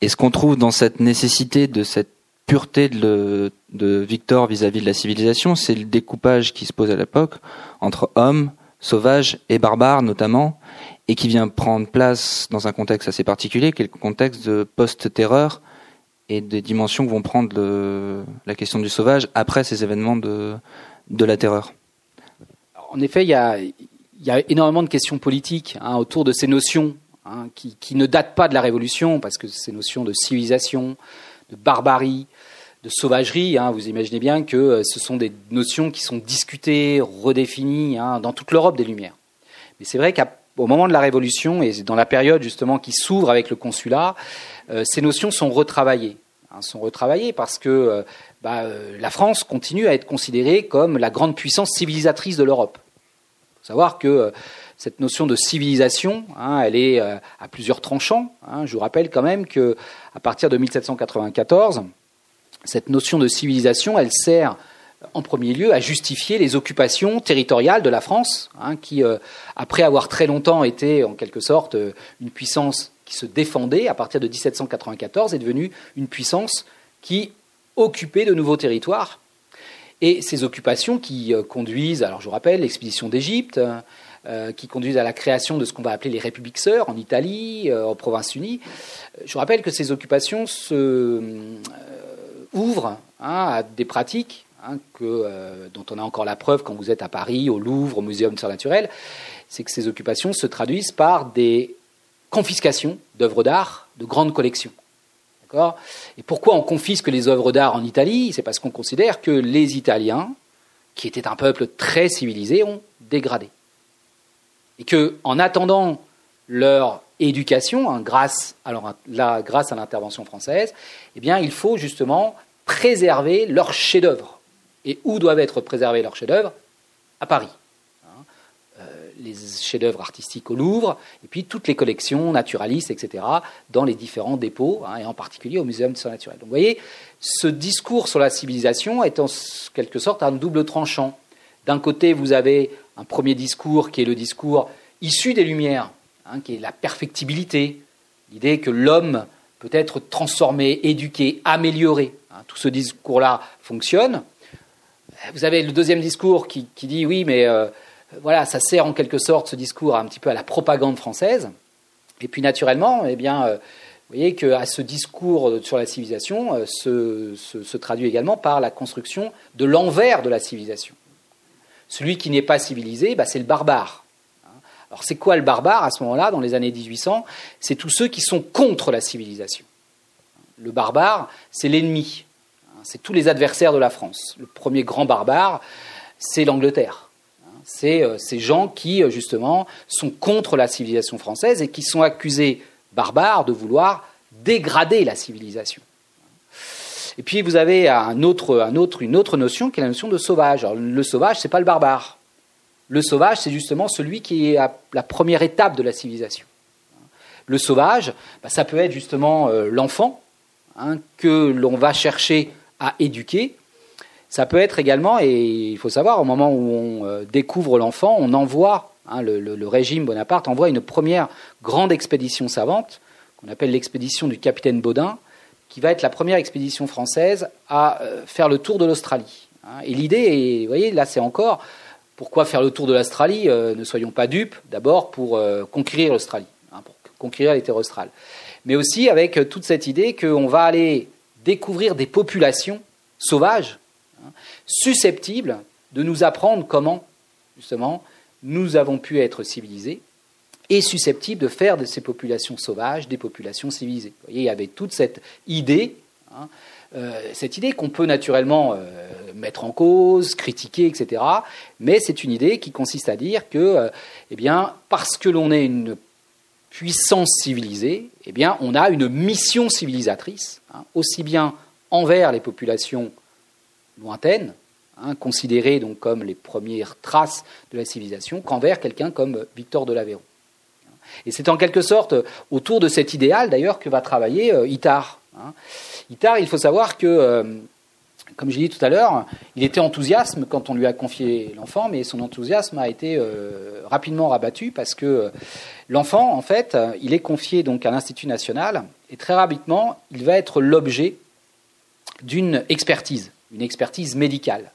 Et ce qu'on trouve dans cette nécessité de cette pureté de, de Victor vis-à-vis de la civilisation, c'est le découpage qui se pose à l'époque entre homme, sauvage et barbare notamment, et qui vient prendre place dans un contexte assez particulier, qui est le contexte de post-terreur et des dimensions que vont prendre la question du sauvage après ces événements de, de la terreur. En effet, il y a, il y a énormément de questions politiques hein, autour de ces notions hein, qui, ne datent pas de la Révolution, parce que ces notions de civilisation, de barbarie, de sauvagerie, hein, vous imaginez bien que euh, ce sont des notions qui sont discutées, redéfinies dans toute l'Europe des Lumières. Mais c'est vrai qu'au moment de la Révolution et dans la période justement qui s'ouvre avec le consulat, euh, ces notions sont retravaillées. sont retravaillées parce que euh, bah, la France continue à être considérée comme la grande puissance civilisatrice de l'Europe savoir que euh, cette notion de civilisation, hein, elle est euh, à plusieurs tranchants. Hein. Je vous rappelle quand même que à partir de 1794, cette notion de civilisation, elle sert en premier lieu à justifier les occupations territoriales de la France, hein, qui, euh, après avoir très longtemps été en quelque sorte une puissance qui se défendait, à partir de 1794, est devenue une puissance qui occupait de nouveaux territoires et ces occupations qui euh, conduisent, alors je vous rappelle, l'expédition d'Égypte, euh, qui conduisent à la création de ce qu'on va appeler les républiques sœurs en Italie, euh, en Province-Unie. Je vous rappelle que ces occupations se ouvrent hein, à des pratiques hein, dont on a encore la preuve quand vous êtes à Paris, au Louvre, au Muséum d'histoire naturelle, c'est que ces occupations se traduisent par des confiscations d'œuvres d'art de grandes collections. Et pourquoi on confisque les œuvres d'art en Italie? C'est parce qu'on considère que les Italiens, qui étaient un peuple très civilisé, ont dégradé. Et que, en attendant leur éducation, hein, grâce, à l'intervention française, eh il faut justement préserver leurs chefs-d'œuvre. Et où doivent être préservés leurs chefs-d'œuvre? À Paris les chefs-d'œuvre artistiques au Louvre, et puis toutes les collections naturalistes, etc., dans les différents dépôts, hein, et en particulier au Muséum d'histoire naturelle. Donc vous voyez, ce discours sur la civilisation est en quelque sorte un double tranchant. D'un côté, vous avez un premier discours qui est le discours issu des Lumières, hein, qui est la perfectibilité, l'idée que l'homme peut être transformé, éduqué, amélioré. Hein, tout ce discours-là fonctionne. Vous avez le deuxième discours qui, dit oui, mais euh, voilà, ça sert en quelque sorte ce discours un petit peu à la propagande française. Et puis naturellement, eh bien, euh, vous voyez qu'à ce discours sur la civilisation euh, se, traduit également par la construction de l'envers de la civilisation. Celui qui n'est pas civilisé, bah, c'est le barbare. Alors c'est quoi le barbare à ce moment-là, dans les années 1800 C'est tous ceux qui sont contre la civilisation. Le barbare, c'est l'ennemi. C'est tous les adversaires de la France. Le premier grand barbare, c'est l'Angleterre c'est euh, ces gens qui, euh, justement, sont contre la civilisation française et qui sont accusés barbares de vouloir dégrader la civilisation. Et puis vous avez un autre, un autre, une autre notion qui est la notion de sauvage. le sauvage, ce n'est pas le barbare. Le sauvage, c'est justement celui qui est à la première étape de la civilisation. Le sauvage, bah, ça peut être justement euh, l'enfant hein, que l'on va chercher à éduquer ça peut être également, et il faut savoir, au moment où on euh, découvre l'enfant, on envoie, hein, le, régime Bonaparte envoie une première grande expédition savante, qu'on appelle l'expédition du capitaine Baudin, qui va être la première expédition française à euh, faire le tour de l'Australie. Hein. Et l'idée, vous voyez, là c'est encore, pourquoi faire le tour de l'Australie euh, Ne soyons pas dupes, d'abord pour conquérir l'Australie, hein, pour conquérir les terres australes. Mais aussi avec toute cette idée qu'on va aller découvrir des populations sauvages, susceptibles de nous apprendre comment, justement, nous avons pu être civilisés et susceptibles de faire de ces populations sauvages des populations civilisées. Vous voyez, il y avait toute cette idée, hein, euh, cette idée qu'on peut naturellement euh, mettre en cause, critiquer, etc. Mais c'est une idée qui consiste à dire que, euh, eh bien, parce que l'on est une puissance civilisée, eh bien, on a une mission civilisatrice, hein, aussi bien envers les populations lointaines, hein, considérées donc comme les premières traces de la civilisation, qu'envers quelqu'un comme Victor de l'Aveyron. Et c'est en quelque sorte autour de cet idéal d'ailleurs que va travailler euh, Itard. Hein. Il faut savoir que, euh, comme j'ai dit tout à l'heure, il était enthousiaste quand on lui a confié l'enfant, mais son enthousiasme a été euh, rapidement rabattu parce que l'enfant, en fait, il est confié donc à l'Institut national et très rapidement, il va être l'objet d'une expertise une expertise médicale.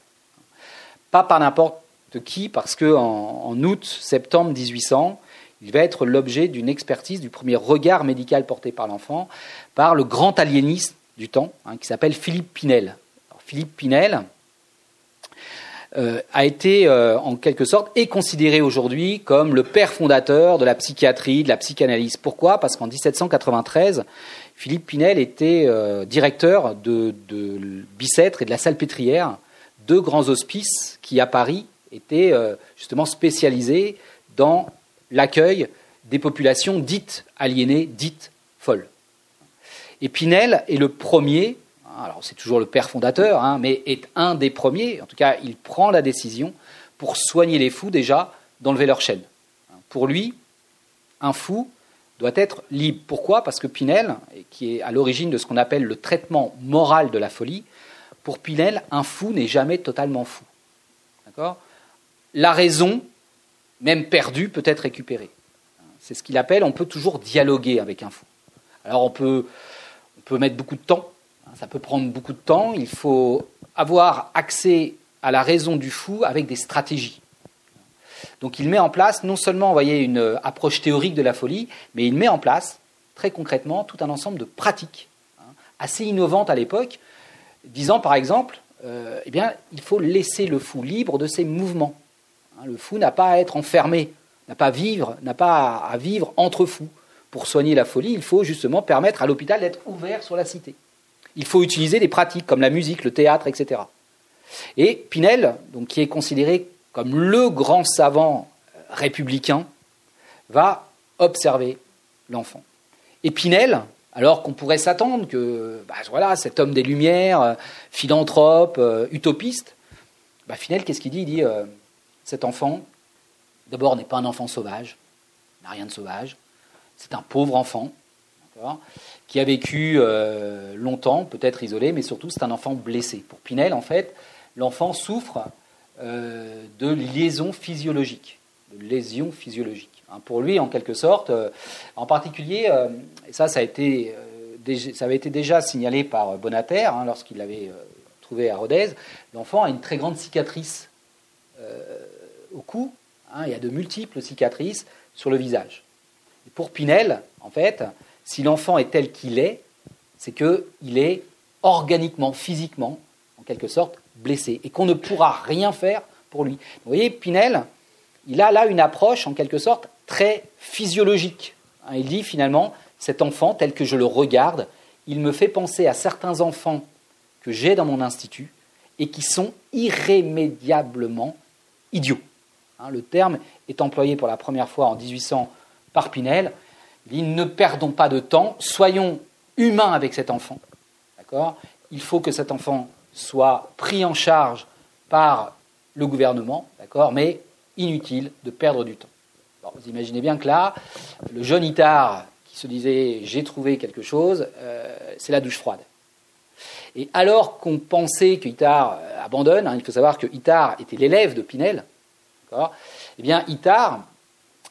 Pas par n'importe qui, parce qu'en en, août, septembre 1800, il va être l'objet d'une expertise, du premier regard médical porté par l'enfant, par le grand aliéniste du temps, hein, qui s'appelle Philippe Pinel. Philippe Pinel euh, a été, euh, en quelque sorte, et considéré aujourd'hui comme le père fondateur de la psychiatrie, de la psychanalyse. Pourquoi? Parce qu'en 1793, Philippe Pinel était euh, directeur de, Bicêtre et de la Salpêtrière, deux grands hospices qui, à Paris, étaient euh, justement spécialisés dans l'accueil des populations dites aliénées, dites folles. Et Pinel est le premier, alors c'est toujours le père fondateur, hein, mais est un des premiers, en tout cas il prend la décision pour soigner les fous déjà, d'enlever leur chaîne. Pour lui, un fou, doit être libre. Pourquoi? Parce que Pinel, qui est à l'origine de ce qu'on appelle le traitement moral de la folie, pour Pinel, un fou n'est jamais totalement fou. D'accord? La raison, même perdue, peut être récupérée. C'est ce qu'il appelle, on peut toujours dialoguer avec un fou. Alors on peut, on peut mettre beaucoup de temps, ça peut prendre beaucoup de temps, il faut avoir accès à la raison du fou avec des stratégies. Donc il met en place non seulement voyez, une approche théorique de la folie, mais il met en place très concrètement tout un ensemble de pratiques hein, assez innovantes à l'époque, disant par exemple, eh bien, il faut laisser le fou libre de ses mouvements. Hein, le fou n'a pas à être enfermé, n'a pas à vivre, n'a pas à vivre entre fous. Pour soigner la folie, il faut justement permettre à l'hôpital d'être ouvert sur la cité. Il faut utiliser des pratiques comme la musique, le théâtre, etc. Et Pinel, donc, qui est considéré comme le grand savant républicain, va observer l'enfant. Et Pinel, alors qu'on pourrait s'attendre que bah, voilà, cet homme des Lumières, euh, philanthrope, euh, utopiste, bah, Pinel, qu'est-ce qu'il dit? Il dit euh, cet enfant, d'abord, n'est pas un enfant sauvage, n'a rien de sauvage, c'est un pauvre enfant, qui a vécu longtemps, peut-être isolé, mais surtout c'est un enfant blessé. Pour Pinel, en fait, l'enfant souffre de liaisons physiologiques, de lésions physiologiques. Hein, pour lui, en quelque sorte. Euh, en particulier, euh, ça, ça, euh, ça avait été déjà signalé par Bonater hein, lorsqu'il l'avait trouvé à Rodez, l'enfant a une très grande cicatrice au cou. Hein, il y a de multiples cicatrices sur le visage. Et pour Pinel, en fait, si l'enfant est tel qu'il est, c'est qu'il est organiquement, physiquement, en quelque sorte, blessé et qu'on ne pourra rien faire pour lui. Vous voyez, Pinel, il a là une approche, en quelque sorte, très physiologique. Hein, il dit finalement, cet enfant, tel que je le regarde, il me fait penser à certains enfants que j'ai dans mon institut et qui sont irrémédiablement idiots. Hein, le terme est employé pour la première fois en 1800 par Pinel. Il dit ne perdons pas de temps, soyons humains avec cet enfant. D'accord? Il faut que cet enfant soit pris en charge par le gouvernement, d'accord Mais inutile de perdre du temps vous imaginez bien que là, le jeune Itard qui se disait j'ai trouvé quelque chose, euh, c'est la douche froide. Et alors qu'on pensait que Itard euh, abandonne, hein, il faut savoir que Itard était l'élève de Pinel, eh bien Itard,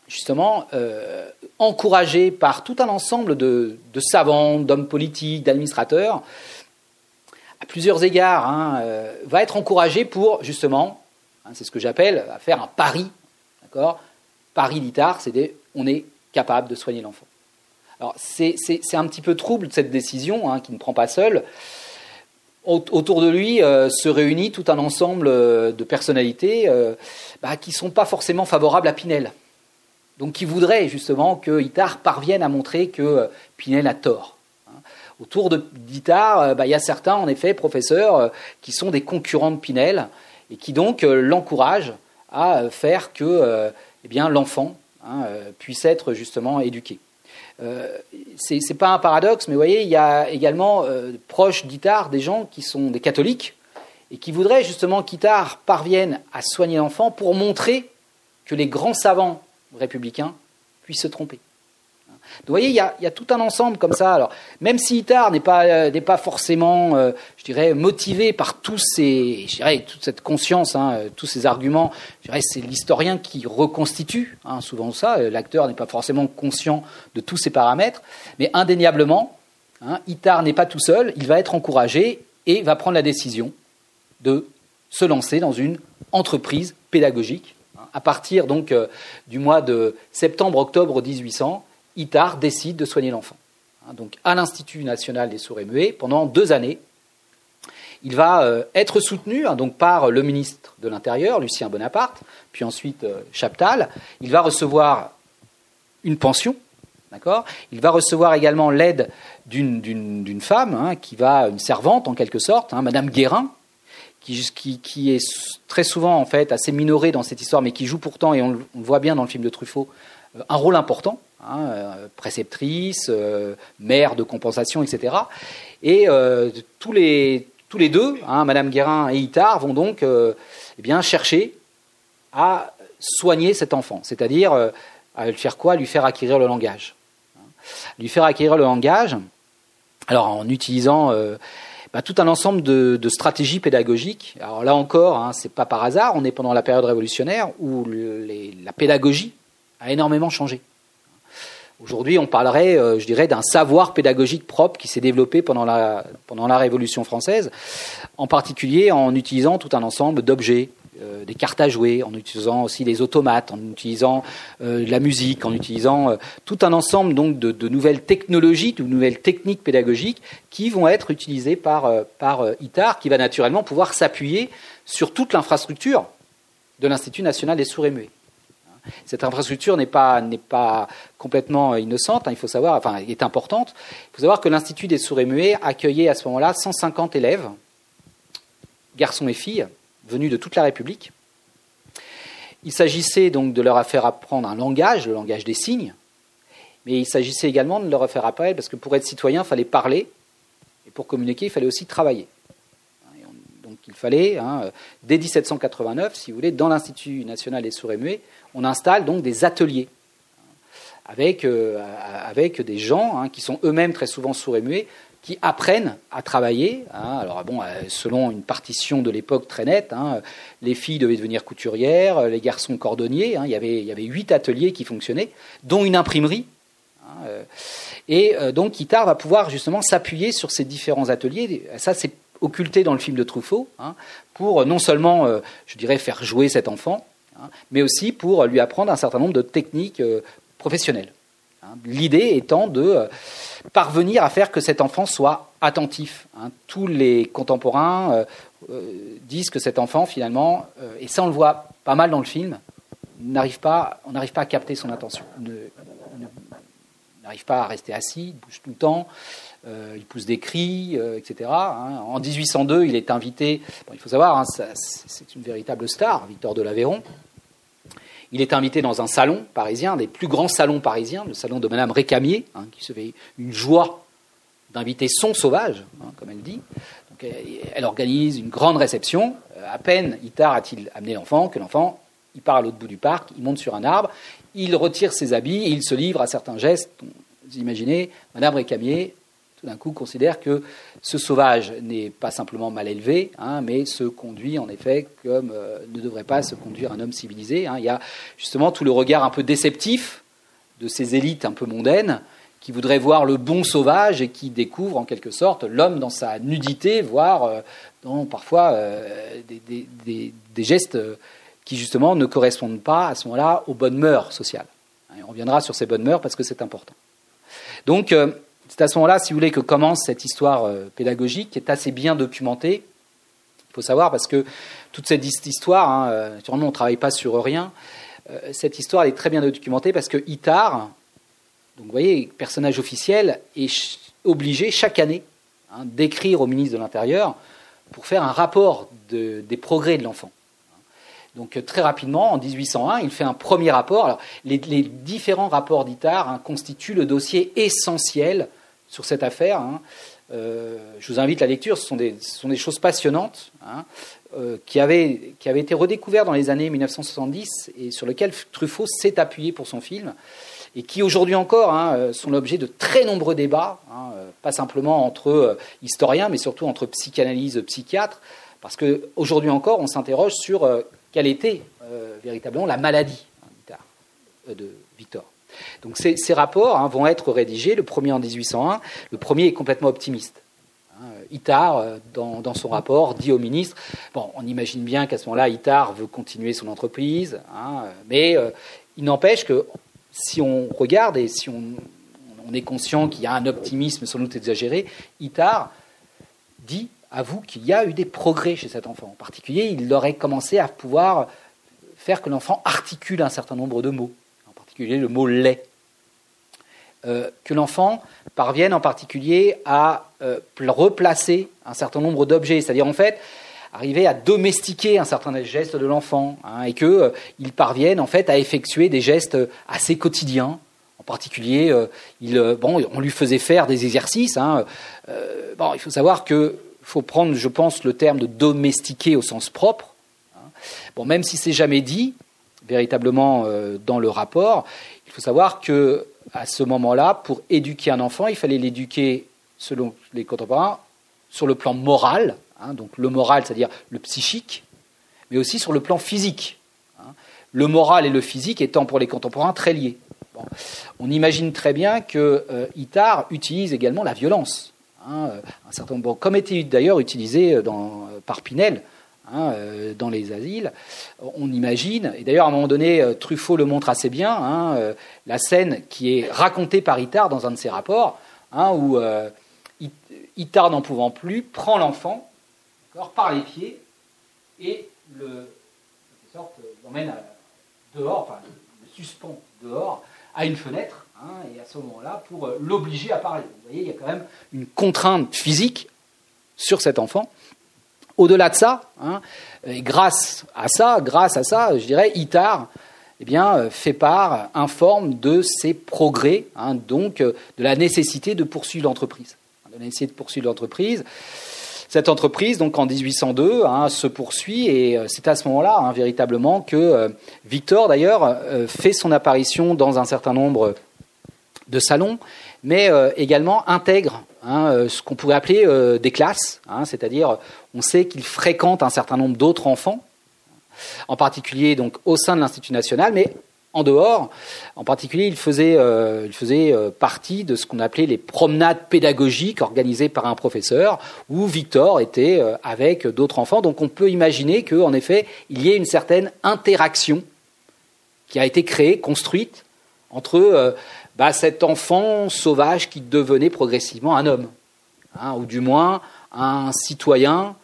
justement, euh, encouragé par tout un ensemble de, savants, d'hommes politiques, d'administrateurs, à plusieurs égards, hein, va être encouragé pour, justement, hein, c'est ce que j'appelle, à faire un pari, d'accord? Paris d'Itar, c'est on est capable de soigner l'enfant. Alors c'est un petit peu trouble cette décision, hein, qui ne prend pas seul. Autour de lui euh, se réunit tout un ensemble euh, de personnalités euh, bah, qui ne sont pas forcément favorables à Pinel. Donc qui voudraient justement que Itard parvienne à montrer que Pinel a tort. Autour d'Itard, bah, il y a certains, en effet, professeurs, qui sont des concurrents de Pinel et qui donc l'encouragent à faire que eh l'enfant hein, euh, puisse être justement éduqué. Euh, Ce n'est pas un paradoxe, mais vous voyez, il y a également euh, proches d'Itar des gens qui sont des catholiques et qui voudraient justement qu'Itar parvienne à soigner l'enfant pour montrer que les grands savants républicains puissent se tromper vous voyez, il y, a, tout un ensemble comme ça. Alors, même si Itard n'est pas, euh, n'est pas forcément, euh, je dirais, motivé par tous ces, toute cette conscience, hein, euh, tous ces arguments, je dirais, c'est l'historien qui reconstitue, hein, souvent ça. L'acteur n'est pas forcément conscient de tous ces paramètres, mais indéniablement, hein, Itard n'est pas tout seul. Il va être encouragé et va prendre la décision de se lancer dans une entreprise pédagogique à partir donc du mois de septembre-octobre 1800 Itard décide de soigner l'enfant. Hein, donc à l'Institut national des sourds et muets pendant deux années. Il va euh, être soutenu hein, donc par le ministre de l'Intérieur, Lucien Bonaparte, puis ensuite euh, Chaptal. Il va recevoir une pension, d'accord? Il va recevoir également l'aide d'une femme, hein, qui va, une servante en quelque sorte, Madame Guérin, qui, qui, est très souvent en fait assez minorée dans cette histoire, mais qui joue pourtant, et on, on le voit bien dans le film de Truffaut, un rôle important. Hein, euh, préceptrice, euh, mère de compensation, etc. Et euh, tous, les, deux, hein, Madame Guérin et Itard, vont donc eh bien, chercher à soigner cet enfant, c'est-à-dire à lui faire quoi? Lui faire acquérir le langage. Lui faire acquérir le langage, alors en utilisant bah, tout un ensemble de, stratégies pédagogiques. Alors là encore, hein, c'est pas par hasard, on est pendant la période révolutionnaire où la pédagogie a énormément changé. Aujourd'hui, on parlerait, euh, je dirais, d'un savoir pédagogique propre qui s'est développé pendant la, Révolution française, en particulier en utilisant tout un ensemble d'objets, euh, des cartes à jouer, en utilisant aussi les automates, en utilisant euh, la musique, en utilisant tout un ensemble donc de, nouvelles technologies, de nouvelles techniques pédagogiques qui vont être utilisées par, par ITAR, qui va naturellement pouvoir s'appuyer sur toute l'infrastructure de l'Institut national des sourds et muets. Cette infrastructure n'est pas, complètement innocente, hein, il faut savoir, enfin, est importante. Il faut savoir que l'Institut des sourds et muets accueillait à ce moment-là 150 élèves, garçons et filles, venus de toute la République. Il s'agissait donc de leur faire apprendre un langage, le langage des signes, mais il s'agissait également de leur faire apprendre, parce que pour être citoyen, il fallait parler, et pour communiquer, il fallait aussi travailler. Donc il fallait, hein, dès 1789, si vous voulez, dans l'Institut national des sourds et muets, on installe donc des ateliers avec, euh, avec des gens hein, qui sont eux-mêmes très souvent sourds et muets, qui apprennent à travailler. Hein. alors bon, euh, selon une partition de l'époque très nette, hein, les filles devaient devenir couturières, les garçons cordonniers. il, y avait, il y avait huit ateliers qui fonctionnaient, dont une imprimerie. Euh. et donc Itard va pouvoir justement s'appuyer sur ces différents ateliers. Ça, c'est occulté dans le film de Truffaut, pour non seulement, je dirais, faire jouer cet enfant, Hein, mais aussi pour lui apprendre un certain nombre de techniques euh, professionnelles. Hein. L'idée étant de euh, parvenir à faire que cet enfant soit attentif. Hein. Tous les contemporains euh, disent que cet enfant, finalement, et ça on le voit pas mal dans le film, n'arrive pas, on n'arrive pas à capter son attention. n'arrive pas à rester assis, bouge tout le temps, il pousse des cris, etc. En 1802, il est invité, il faut savoir, c'est une véritable star, Victor de l'Aveyron, il est invité dans un salon parisien, des plus grands salons parisiens, le salon de Madame Récamier, hein, qui se fait une joie d'inviter son sauvage, hein, comme elle dit. elle organise une grande réception. Euh, à peine Itard a-t-il amené l'enfant que l'enfant, il part à l'autre bout du parc, il monte sur un arbre, il retire ses habits et il se livre à certains gestes. Vous imaginez, Madame Récamier d'un coup considère que ce sauvage n'est pas simplement mal élevé, hein, mais se conduit en effet comme euh, ne devrait pas se conduire un homme civilisé. Hein. Il y a justement tout le regard un peu déceptif de ces élites un peu mondaines qui voudraient voir le bon sauvage et qui découvrent en quelque sorte l'homme dans sa nudité, voire euh, dans parfois euh, des, gestes qui justement ne correspondent pas à ce moment-là aux bonnes mœurs sociales. on reviendra sur ces bonnes mœurs parce que c'est important. Donc, c'est à ce moment-là, si vous voulez, que commence cette histoire euh, pédagogique qui est assez bien documentée. Il faut savoir parce que toute cette histoire, hein, euh, naturellement, on ne travaille pas sur rien. Euh, cette histoire est très bien documentée parce que Itar, donc voyez, personnage officiel, est obligé chaque année hein, d'écrire au ministre de l'Intérieur pour faire un rapport des progrès de l'enfant. Donc très rapidement, en 1801, il fait un premier rapport. Les, différents rapports d'Itar hein, constituent le dossier essentiel sur cette affaire. Hein. Euh, je vous invite à la lecture, ce sont des, choses passionnantes hein, euh, qui, avaient, qui, avaient, été redécouvertes dans les années 1970 et sur lesquelles Truffaut s'est appuyé pour son film et qui aujourd'hui encore hein, euh, sont l'objet de très nombreux débats, pas simplement entre historiens mais surtout entre psychanalyse, psychiatres, parce qu'aujourd'hui encore on s'interroge sur quelle était véritablement la maladie de Victor. Donc ces, rapports hein, vont être rédigés, le premier en 1801, le premier est complètement optimiste. Hein, Itard, euh, dans, son rapport, dit au ministre, bon, on imagine bien qu'à ce moment-là, Itard veut continuer son entreprise, hein, mais euh, il n'empêche que si on regarde et si on, est conscient qu'il y a un optimisme sans doute exagéré, Itard dit, avoue qu'il y a eu des progrès chez cet enfant. En particulier, il aurait commencé à pouvoir faire que l'enfant articule un certain nombre de mots le mot lait. Euh, que l'enfant parvienne en particulier à euh, replacer un certain nombre d'objets, c'est-à-dire en fait arriver à domestiquer un certain geste de l'enfant hein, et qu'il euh, parvienne en fait à effectuer des gestes assez quotidiens. En particulier, on lui faisait faire des exercices. Hein, il faut savoir qu'il faut prendre, je pense, le terme de domestiquer au sens propre. Hein. Bon, même si c'est jamais dit, véritablement euh, dans le rapport. Il faut savoir que à ce moment-là, pour éduquer un enfant, il fallait l'éduquer, selon les contemporains, sur le plan moral, hein, donc le moral, c'est-à-dire le psychique, mais aussi sur le plan physique. Hein. le moral et le physique étant pour les contemporains très liés. On imagine très bien que euh, utilise également la violence. Hein, euh, un certain comme était d'ailleurs utilisé dans, par Pinel, hein, dans les asiles, on imagine, et d'ailleurs à un moment donné, Truffaut le montre assez bien, hein, la scène qui est racontée par Itard dans un de ses rapports, hein, où Itard n'en pouvant plus prend l'enfant par les pieds et le, l'emmène dehors, enfin le suspend dehors à une fenêtre, et à ce moment-là, pour euh, l'obliger à parler. Vous voyez, il y a quand même une contrainte physique sur cet enfant. Au-delà de ça, hein, grâce à ça, grâce à ça, je dirais, Itar eh bien, euh, fait part, informe de ses progrès, hein, donc euh, de la nécessité de poursuivre l'entreprise. Cette entreprise, donc en 1802, hein, se poursuit et euh, c'est à ce moment-là, véritablement, que euh, Victor, d'ailleurs, euh, fait son apparition dans un certain nombre de salons, mais également intègre hein, ce qu'on pourrait appeler des classes, c'est-à-dire on sait qu'il fréquente un certain nombre d'autres enfants, en particulier donc au sein de l'Institut national, mais en dehors. En particulier, il faisait, euh, il faisait euh, partie de ce qu'on appelait les promenades pédagogiques organisées par un professeur, où Victor était euh, avec d'autres enfants. Donc on peut imaginer qu'en effet, il y ait une certaine interaction qui a été créée, construite, entre bah, cet enfant sauvage qui devenait progressivement un homme, hein, ou du moins un citoyen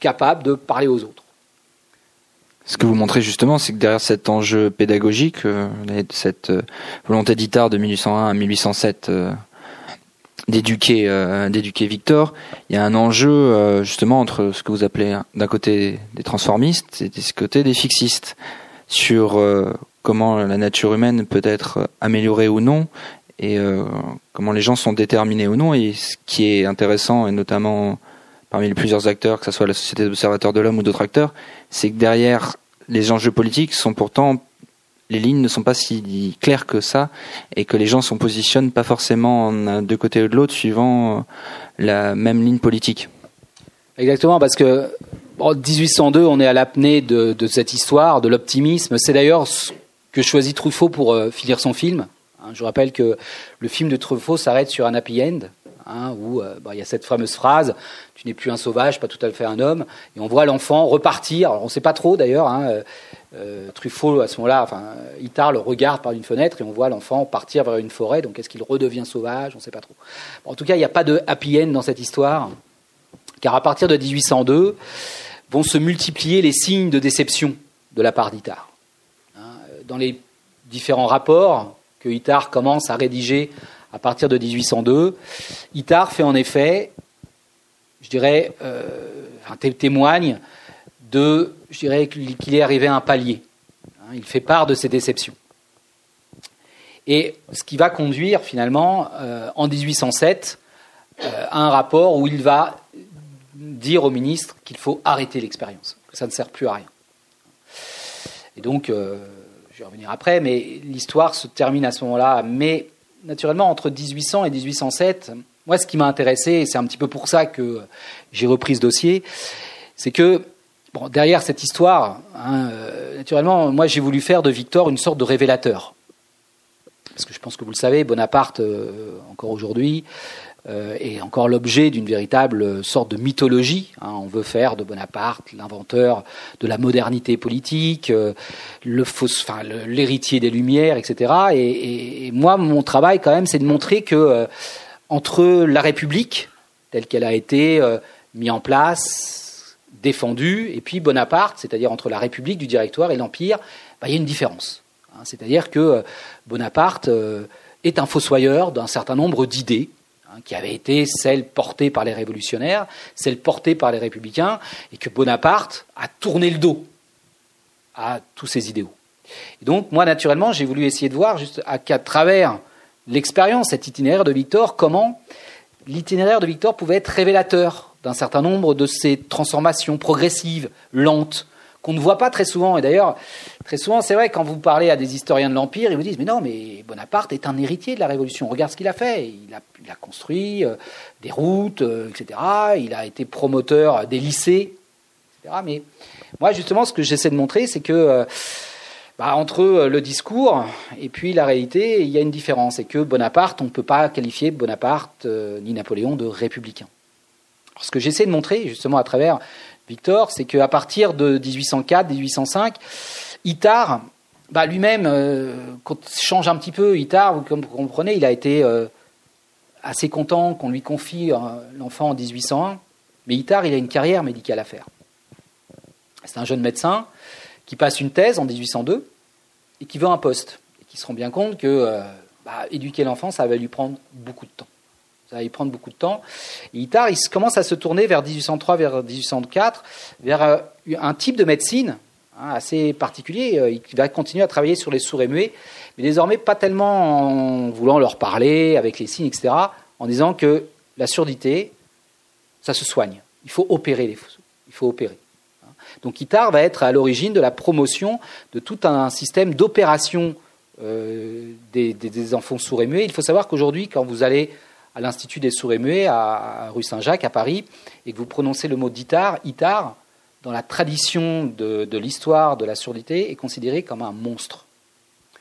capable de parler aux autres. Ce que vous montrez justement, c'est que derrière cet enjeu pédagogique, euh, cette euh, volonté d'Itard de 1801 à 1807 euh, d'éduquer d'éduquer Victor, il y a un enjeu justement entre ce que vous appelez hein, d'un côté des transformistes et de ce côté des fixistes sur comment la nature humaine peut être améliorée ou non et comment les gens sont déterminés ou non. Et ce qui est intéressant, et notamment parmi les plusieurs acteurs, que ce soit la Société d'observateurs de l'homme ou d'autres acteurs, c'est que derrière les enjeux politiques sont pourtant les lignes ne sont pas si claires que ça et que les gens se positionnent pas forcément de côté ou de l'autre suivant euh, la même ligne politique. Exactement, parce que en 1802, on est à l'apnée de, cette histoire, de l'optimisme. C'est d'ailleurs que choisit Truffaut pour euh, finir son film? Hein, je rappelle que le film de Truffaut s'arrête sur un happy end. Hein, où euh, bah, il y a cette fameuse phrase Tu n'es plus un sauvage, pas tout à fait un homme. Et on voit l'enfant repartir. on ne sait pas trop d'ailleurs. Hein, euh, Truffaut, à ce moment-là, enfin, Itard le regarde par une fenêtre et on voit l'enfant partir vers une forêt. Donc est-ce qu'il redevient sauvage? On ne sait pas trop. en tout cas, il n'y a pas de happy end dans cette histoire. Car à partir de 1802, vont se multiplier les signes de déception de la part d'Itard. Dans les différents rapports que Itard commence à rédiger à partir de 1802. Itard fait en effet, je dirais, euh, témoigne de, je dirais qu'il est arrivé à un palier. Hein, il fait part de ses déceptions. Et ce qui va conduire finalement euh, en 1807 euh, à un rapport où il va dire au ministre qu'il faut arrêter l'expérience, que ça ne sert plus à rien. Et donc, je vais revenir après, mais l'histoire se termine à ce moment-là, mais naturellement, entre 1800 et 1807, moi, ce qui m'a intéressé, et c'est un petit peu pour ça que j'ai repris ce dossier, c'est que derrière cette histoire, hein, euh, naturellement, moi, j'ai voulu faire de Victor une sorte de révélateur. Parce que je pense que vous le savez, Bonaparte, euh, encore aujourd'hui, est encore l'objet d'une véritable sorte de mythologie. Hein. On veut faire de Bonaparte l'inventeur de la modernité politique, euh, l'héritier des Lumières, etc. Et, moi, mon travail, quand même, c'est de montrer que euh, entre la République, telle qu'elle a été mise en place, défendue, et puis Bonaparte, c'est-à-dire entre la République du Directoire et l'Empire, bah, il y a une différence. Hein. C'est-à-dire que Bonaparte est un fossoyeur d'un certain nombre d'idées Hein, qui avait été celle portée par les révolutionnaires, celle portée par les républicains, et que Bonaparte a tourné le dos à tous ces idéaux. Donc, moi, naturellement, j'ai voulu essayer de voir, juste à, travers l'expérience, cet itinéraire de Victor, comment l'itinéraire de Victor pouvait être révélateur d'un certain nombre de ces transformations progressives, lentes, qu'on ne voit pas très souvent. Et d'ailleurs, très souvent, c'est vrai, quand vous parlez à des historiens de l'Empire, ils vous disent, mais non, mais Bonaparte est un héritier de la Révolution. Regarde ce qu'il a fait. Il a, construit euh, des routes, euh, etc. Il a été promoteur des lycées, etc. Mais moi, justement, ce que j'essaie de montrer, c'est que euh, bah, entre le discours et puis la réalité, il y a une différence. Et que Bonaparte, on ne peut pas qualifier Bonaparte ni Napoléon de républicain. ce que j'essaie de montrer, justement, à travers Victor, c'est qu'à partir de 1804, 1805, Itard, bah lui-même, euh, change un petit peu. Itard, comme vous comprenez, il a été euh, assez content qu'on lui confie euh, l'enfant en 1801. Mais Itard, il a une carrière médicale à faire. C'est un jeune médecin qui passe une thèse en 1802 et qui veut un poste. Et qui se rend bien compte que bah, éduquer l'enfant, ça va lui prendre beaucoup de temps. Ça va lui prendre beaucoup de temps. Et il commence à se tourner vers 1803, vers 1804, vers un type de médecine Hein, assez particulier. Euh, il va continuer à travailler sur les sourds et muets, mais désormais pas tellement en voulant leur parler avec les signes, etc., en disant que la surdité, ça se soigne. Il faut opérer les fous. Il faut opérer. Donc Itard va être à l'origine de la promotion de tout un système d'opération euh, des, enfants sourds et muets. Il faut savoir qu'aujourd'hui, quand vous allez à l'Institut des sourds et muets à, rue Saint-Jacques, à Paris, et que vous prononcez le mot d'Itard, Itard, dans la tradition de, l'histoire de la surdité, est considéré comme un monstre.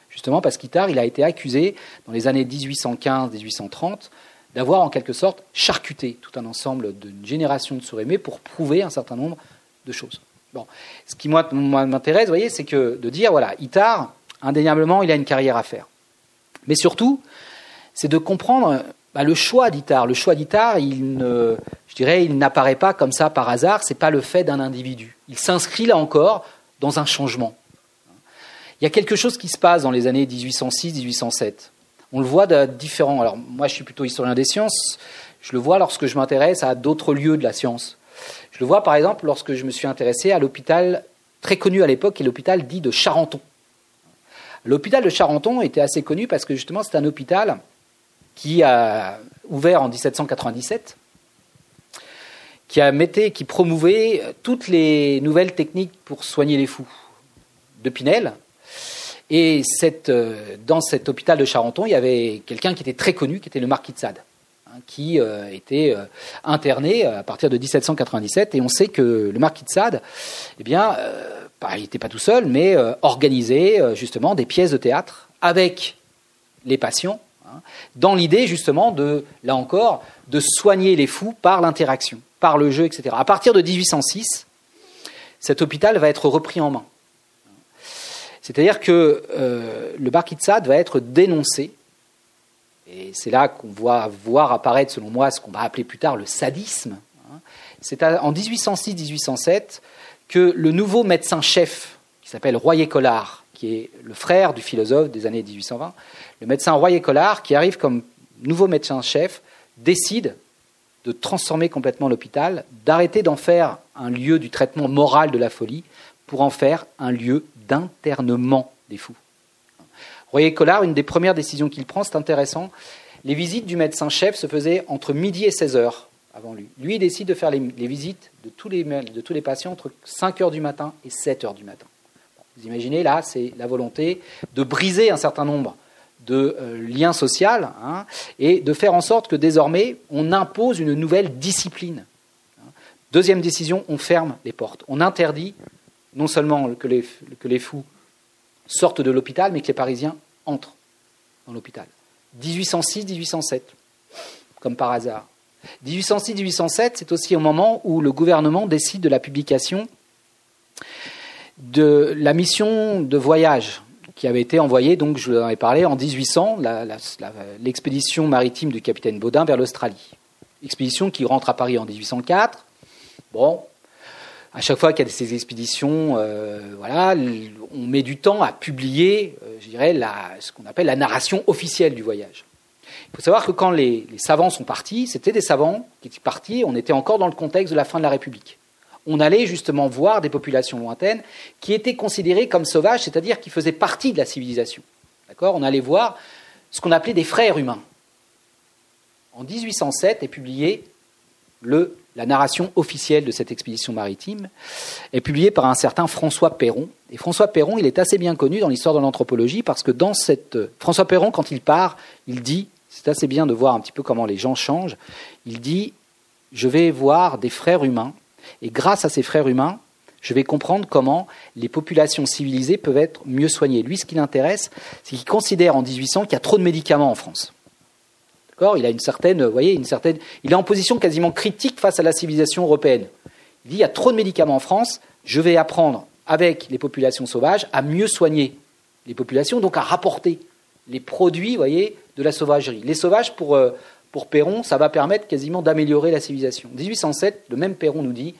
Justement parce qu'Itard, il a été accusé dans les années 1815-1830 d'avoir en quelque sorte charcuté tout un ensemble d'une génération de sourds pour prouver un certain nombre de choses. Bon. Ce qui m'intéresse, vous voyez, c'est que de dire, voilà, Itard, indéniablement, il a une carrière à faire. Mais surtout, c'est de comprendre bah, le choix d'Itard. Le choix il ne, je dirais, il n'apparaît pas comme ça par hasard. C'est pas le fait d'un individu. Il s'inscrit là encore dans un changement. Il y a quelque chose qui se passe dans les années 1806-1807. On le voit de différents. Alors moi, je suis plutôt historien des sciences. Je le vois lorsque je m'intéresse à d'autres lieux de la science. Je le vois par exemple lorsque je me suis intéressé à l'hôpital très connu à l'époque, qui est l'hôpital dit de Charenton. L'hôpital de Charenton était assez connu parce que justement c'est un hôpital qui a ouvert en 1797, qui a metté, qui promouvait toutes les nouvelles techniques pour soigner les fous de Pinel. Et cette, euh, dans cet hôpital de Charenton, il y avait quelqu'un qui était très connu, qui était le marquis de Sade, hein, qui euh, était euh, interné à partir de 1797. Et on sait que le marquis de Sade, eh bien, bah, il n'était pas tout seul, mais organisait justement des pièces de théâtre avec les patients dans l'idée justement de, là encore, de soigner les fous par l'interaction, par le jeu, etc. À partir de 1806, cet hôpital va être repris en main. C'est-à-dire que euh, le Barkitsad va être dénoncé, et c'est là qu'on voit voir apparaître, selon moi, ce qu'on va appeler plus tard le sadisme. Hein. C'est en 1806-1807 que le nouveau médecin-chef, qui s'appelle Royer-Collard, qui est le frère du philosophe des années 1820, le médecin Royer Collard, qui arrive comme nouveau médecin-chef, décide de transformer complètement l'hôpital, d'arrêter d'en faire un lieu du traitement moral de la folie pour en faire un lieu d'internement des fous. Royer Collard, une des premières décisions qu'il prend, c'est intéressant. Les visites du médecin-chef se faisaient entre midi et 16 heures avant lui. Lui, il décide de faire les, visites de tous les, de tous les patients entre 5 heures du matin et 7 heures du matin. Vous imaginez, là, c'est la volonté de briser un certain nombre de euh, liens sociaux hein, et de faire en sorte que désormais, on impose une nouvelle discipline. Deuxième décision, on ferme les portes. On interdit non seulement que les, que les fous sortent de l'hôpital, mais que les Parisiens entrent dans l'hôpital. 1806-1807, comme par hasard. 1806-1807, c'est aussi au moment où le gouvernement décide de la publication de la mission de voyage qui avait été envoyée, donc je vous en ai parlé, en 1800, l'expédition maritime du capitaine Baudin vers l'Australie. Expédition qui rentre à Paris en 1804. Bon, à chaque fois qu'il y a ces expéditions, euh, voilà, on met du temps à publier, euh, je dirais, ce qu'on appelle la narration officielle du voyage. Il faut savoir que quand les, les savants sont partis, c'était des savants qui étaient partis, on était encore dans le contexte de la fin de la République on allait justement voir des populations lointaines qui étaient considérées comme sauvages, c'est-à-dire qui faisaient partie de la civilisation. D'accord? On allait voir ce qu'on appelait des frères humains. En 1807 est publiée la narration officielle de cette expédition maritime, est publiée par un certain François Perron. Et François Perron, il est assez bien connu dans l'histoire de l'anthropologie parce que dans cette François Perron, quand il part, il dit, c'est assez bien de voir un petit peu comment les gens changent. Il dit, je vais voir des frères humains et grâce à ces frères humains, je vais comprendre comment les populations civilisées peuvent être mieux soignées. Lui, ce qui l'intéresse, c'est qu'il considère en 1800 qu'il y a trop de médicaments en France. D'accord? Il a une certaine, voyez, une certaine, il est en position quasiment critique face à la civilisation européenne. Il dit il y a trop de médicaments en France, je vais apprendre avec les populations sauvages à mieux soigner les populations, donc à rapporter les produits, voyez, de la sauvagerie. Les sauvages, pour, euh, pour Perron, ça va permettre quasiment d'améliorer la civilisation. 1807, le même Perron nous dit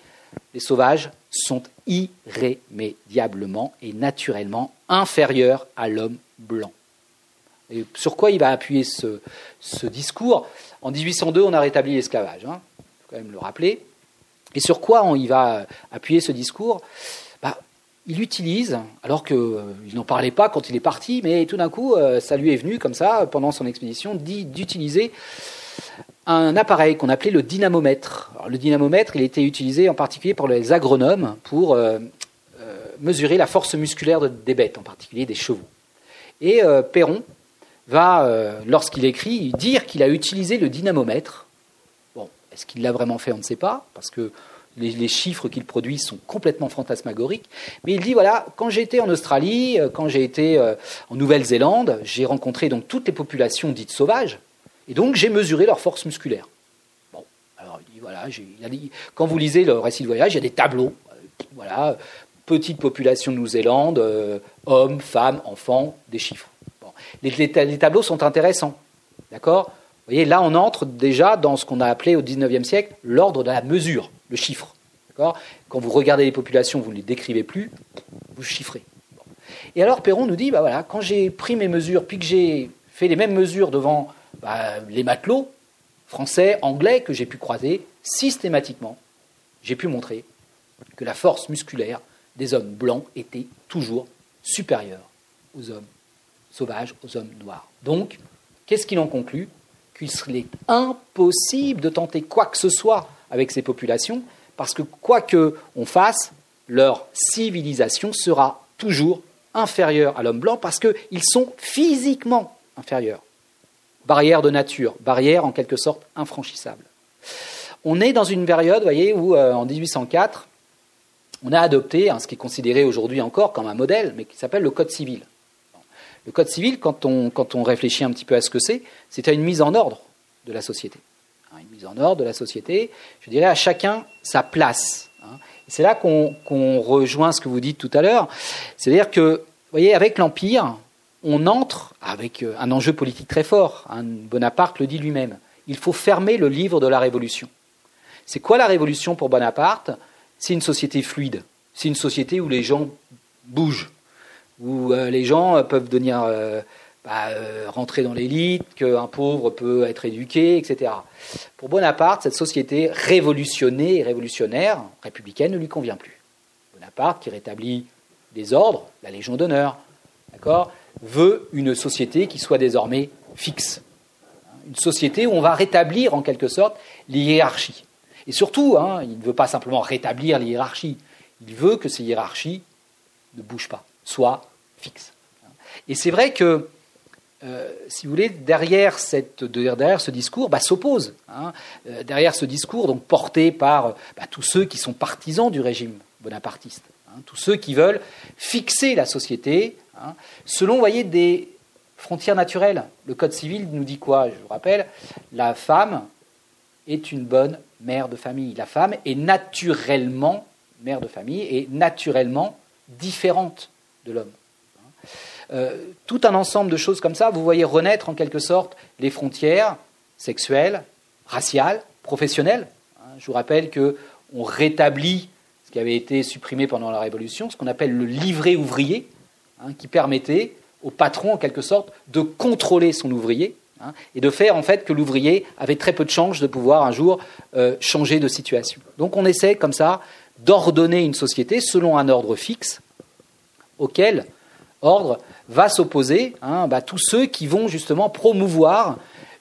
les sauvages sont irrémédiablement et naturellement inférieurs à l'homme blanc. Et sur quoi il va appuyer ce, discours? En 1802, on a rétabli l'esclavage, il hein, faut quand même le rappeler. Et sur quoi il va appuyer ce discours? Bah, Il utilise, alors qu'il euh, n'en parlait pas quand il est parti, mais tout d'un coup, euh, ça lui est venu comme ça, pendant son expédition, d'utiliser un appareil qu'on appelait le dynamomètre. le dynamomètre, il était utilisé en particulier par les agronomes pour euh, mesurer la force musculaire des bêtes, en particulier des chevaux. Et Perron, va, euh, lorsqu'il écrit, dire qu'il a utilisé le dynamomètre. Bon, est-ce qu'il l'a vraiment fait On ne sait pas, parce que les, chiffres qu'il produit sont complètement fantasmagoriques. Mais il dit voilà, quand j'ai été en Australie, euh, quand j'ai été euh, en Nouvelle-Zélande, j'ai rencontré donc toutes les populations dites sauvages, et donc j'ai mesuré leur force musculaire. Bon, alors il dit voilà, quand vous lisez le récit de voyage, il y a des tableaux. Voilà, petite population de Nouvelle-Zélande, hommes, femmes, enfants, des chiffres les, tableaux sont intéressants. D'accord? Vous voyez, là, on entre déjà dans ce qu'on a appelé au XIXe siècle l'ordre de la mesure, le chiffre. D'accord? Quand vous regardez les populations, vous ne les décrivez plus, vous chiffrez. Et alors, Perron nous dit bah voilà, quand j'ai pris mes mesures, puis que j'ai fait les mêmes mesures devant bah, les matelots français, anglais que j'ai pu croiser, systématiquement, j'ai pu montrer que la force musculaire des hommes blancs était toujours supérieure aux hommes sauvages aux hommes noirs. Donc, qu'est-ce qu'il en conclut? Qu'il serait impossible de tenter quoi que ce soit avec ces populations, parce que quoi qu'on fasse, leur civilisation sera toujours inférieure à l'homme blanc, parce qu'ils sont physiquement inférieurs. Barrière de nature, barrière en quelque sorte infranchissable. On est dans une période, voyez, où euh, en 1804, on a adopté ce qui est considéré aujourd'hui encore comme un modèle, mais qui s'appelle le Code civil. Le Code civil, quand on, quand on réfléchit un petit peu à ce que c'est, c'est une mise en ordre de la société. Hein, une mise en ordre de la société, je dirais à chacun sa place. Hein. C'est là qu'on rejoint ce que vous dites tout à l'heure. C'est-à-dire que, voyez, avec l'Empire, on entre avec euh, un enjeu politique très fort. Hein. Bonaparte le dit lui-même. Il faut fermer le livre de la Révolution. C'est quoi la Révolution pour Bonaparte? C'est une société fluide. C'est une société où les gens bougent où euh, les gens euh, peuvent venir euh, bah, rentrer dans l'élite, qu'un pauvre peut être éduqué, etc. Pour Bonaparte, cette société révolutionnée et révolutionnaire, républicaine, ne lui convient plus. Bonaparte, qui rétablit des ordres, la Légion d'honneur, d'accord, veut une société qui soit désormais fixe. Une société où on va rétablir en quelque sorte les hiérarchies. Et surtout, hein, il ne veut pas simplement rétablir les hiérarchies, il veut que ces hiérarchies ne bougent pas soit fixe. Et c'est vrai que, euh, si vous voulez, derrière, cette, derrière ce discours bah, s'oppose, hein, euh, derrière ce discours donc porté par bah, tous ceux qui sont partisans du régime bonapartiste, hein, tous ceux qui veulent fixer la société hein, selon, voyez, des frontières naturelles. Le Code civil nous dit quoi Je vous rappelle, la femme est une bonne mère de famille. La femme est naturellement mère de famille et naturellement différente de l'homme. Euh, tout un ensemble de choses comme ça, vous voyez renaître en quelque sorte les frontières sexuelles, raciales, professionnelles. Hein, je vous rappelle que on rétablit ce qui avait été supprimé pendant la Révolution, ce qu'on appelle le livret ouvrier, hein, qui permettait au patron en quelque sorte de contrôler son ouvrier hein, et de faire en fait que l'ouvrier avait très peu de chances de pouvoir un jour euh, changer de situation. Donc on essaie comme ça d'ordonner une société selon un ordre fixe auquel ordre va s'opposer hein, bah, tous ceux qui vont justement promouvoir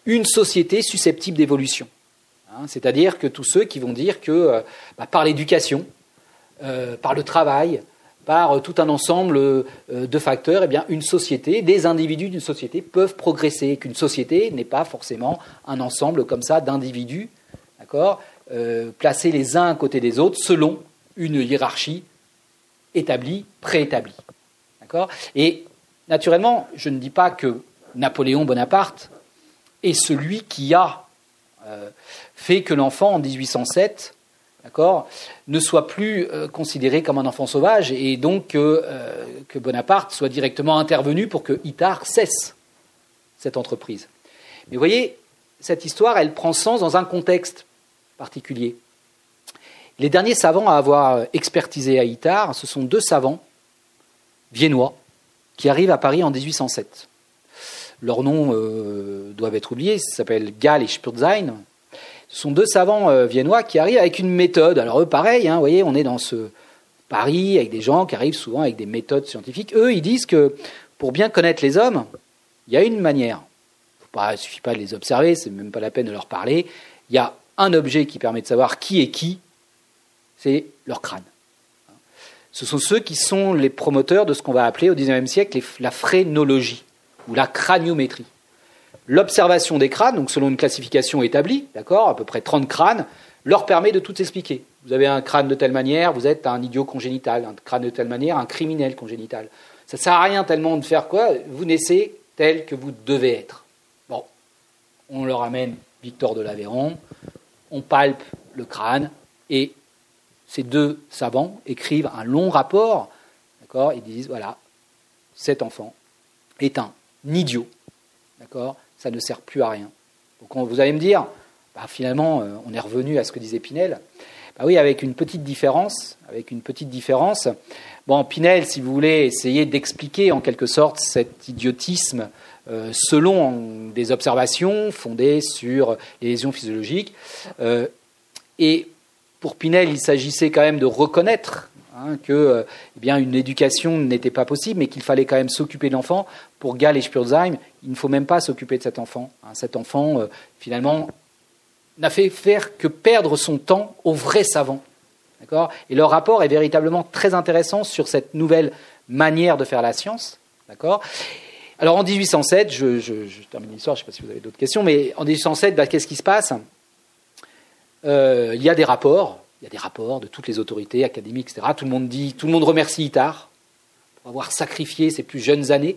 une société susceptible d'évolution. C'est-à-dire que tous ceux qui vont dire que euh, bah, par l'éducation, euh, par le travail, par euh, tout un ensemble de facteurs, eh bien, une société, des individus d'une société peuvent progresser, qu'une société n'est pas forcément un ensemble comme ça d'individus, d'accord, placés les uns à côté des autres selon une hiérarchie établi, préétabli. D'accord Et naturellement, je ne dis pas que Napoléon Bonaparte est celui qui a euh, fait que l'enfant en 1807 ne soit plus euh, considéré comme un enfant sauvage et donc que, euh, que Bonaparte soit directement intervenu pour que Itard cesse cette entreprise. Mais vous voyez, cette histoire, elle prend sens dans un contexte particulier. Les derniers savants à avoir expertisé à Itard, ce sont deux savants viennois qui arrivent à Paris en 1807. Leurs noms euh, doivent être oubliés, ils s'appellent Gall et Spurzheim. Sont deux savants euh, viennois qui arrivent avec une méthode. Alors eux, pareil, hein, vous voyez, on est dans ce Paris avec des gens qui arrivent souvent avec des méthodes scientifiques. Eux, ils disent que pour bien connaître les hommes, il y a une manière. Il ne suffit pas de les observer, c'est même pas la peine de leur parler. Il y a un objet qui permet de savoir qui est qui, c'est leur crâne. Ce sont ceux qui sont les promoteurs de ce qu'on va appeler au XIXe siècle la phrénologie ou la craniométrie. L'observation des crânes, donc selon une classification établie, d'accord, à peu près 30 crânes, leur permet de tout expliquer. Vous avez un crâne de telle manière, vous êtes un idiot congénital, un crâne de telle manière, un criminel congénital. Ça ne sert à rien tellement de faire quoi Vous naissez tel que vous devez être. Bon, on leur amène Victor de l'Aveyron, on palpe le crâne et ces deux savants écrivent un long rapport, d'accord Ils disent voilà, cet enfant est un idiot, d'accord Ça ne sert plus à rien. Donc vous allez me dire, bah, finalement, euh, on est revenu à ce que disait Pinel. Bah oui, avec une petite différence, avec une petite différence. Bon, Pinel, si vous voulez essayer d'expliquer en quelque sorte cet idiotisme euh, selon des observations fondées sur les lésions physiologiques. Euh, et pour Pinel, il s'agissait quand même de reconnaître hein, que eh bien, une éducation n'était pas possible, mais qu'il fallait quand même s'occuper de l'enfant. Pour Gall et Spurzheim, il ne faut même pas s'occuper de cet enfant. Hein. cet enfant, euh, finalement, n'a fait faire que perdre son temps aux vrais savants. Et leur rapport est véritablement très intéressant sur cette nouvelle manière de faire la science. D'accord? Alors en 1807, je, termine l'histoire, je ne sais pas si vous avez d'autres questions, mais en 1807, bah, qu'est-ce qui se passe? Euh, Il y a des rapports, il y a des rapports de toutes les autorités académiques, etc. Tout le monde dit, tout le monde remercie Itard pour avoir sacrifié ses plus jeunes années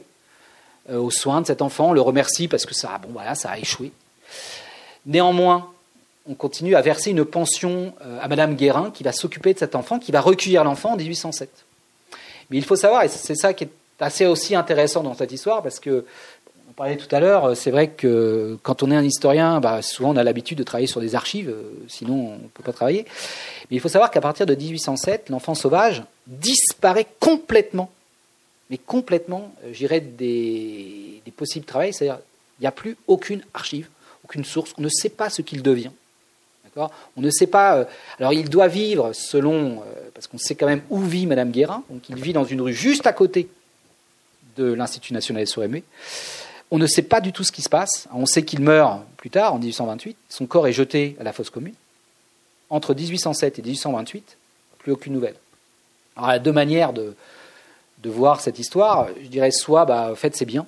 aux soins de cet enfant. On le remercie parce que ça, bon, voilà, ça a échoué. Néanmoins, on continue à verser une pension euh, à Madame Guérin qui va s'occuper de cet enfant, qui va recueillir l'enfant en 1807. Mais il faut savoir, et c'est ça qui est assez aussi intéressant dans cette histoire parce que on parlait tout à l'heure, c'est vrai que quand on est un historien, bah, souvent on a l'habitude de travailler sur des archives, euh, sinon on ne peut pas travailler. Mais il faut savoir qu'à partir de 1807, l'enfant sauvage disparaît complètement, mais complètement, euh, j'irais, des, possibles travails, c'est-à-dire il n'y a plus aucune archive, aucune source, on ne sait pas ce qu'il devient. On ne sait pas. Euh, alors, il doit vivre selon. parce qu'on sait quand même où vit Madame Guérin. Donc, il vit dans une rue juste à côté de l'Institut national des On ne sait pas du tout ce qui se passe. On sait qu'il meurt plus tard, en 1828. Son corps est jeté à la fosse commune. Entre 1807 et 1828, plus aucune nouvelle. Alors, il y a deux manières de, de voir cette histoire. Je dirais soit, bah, fait, c'est bien.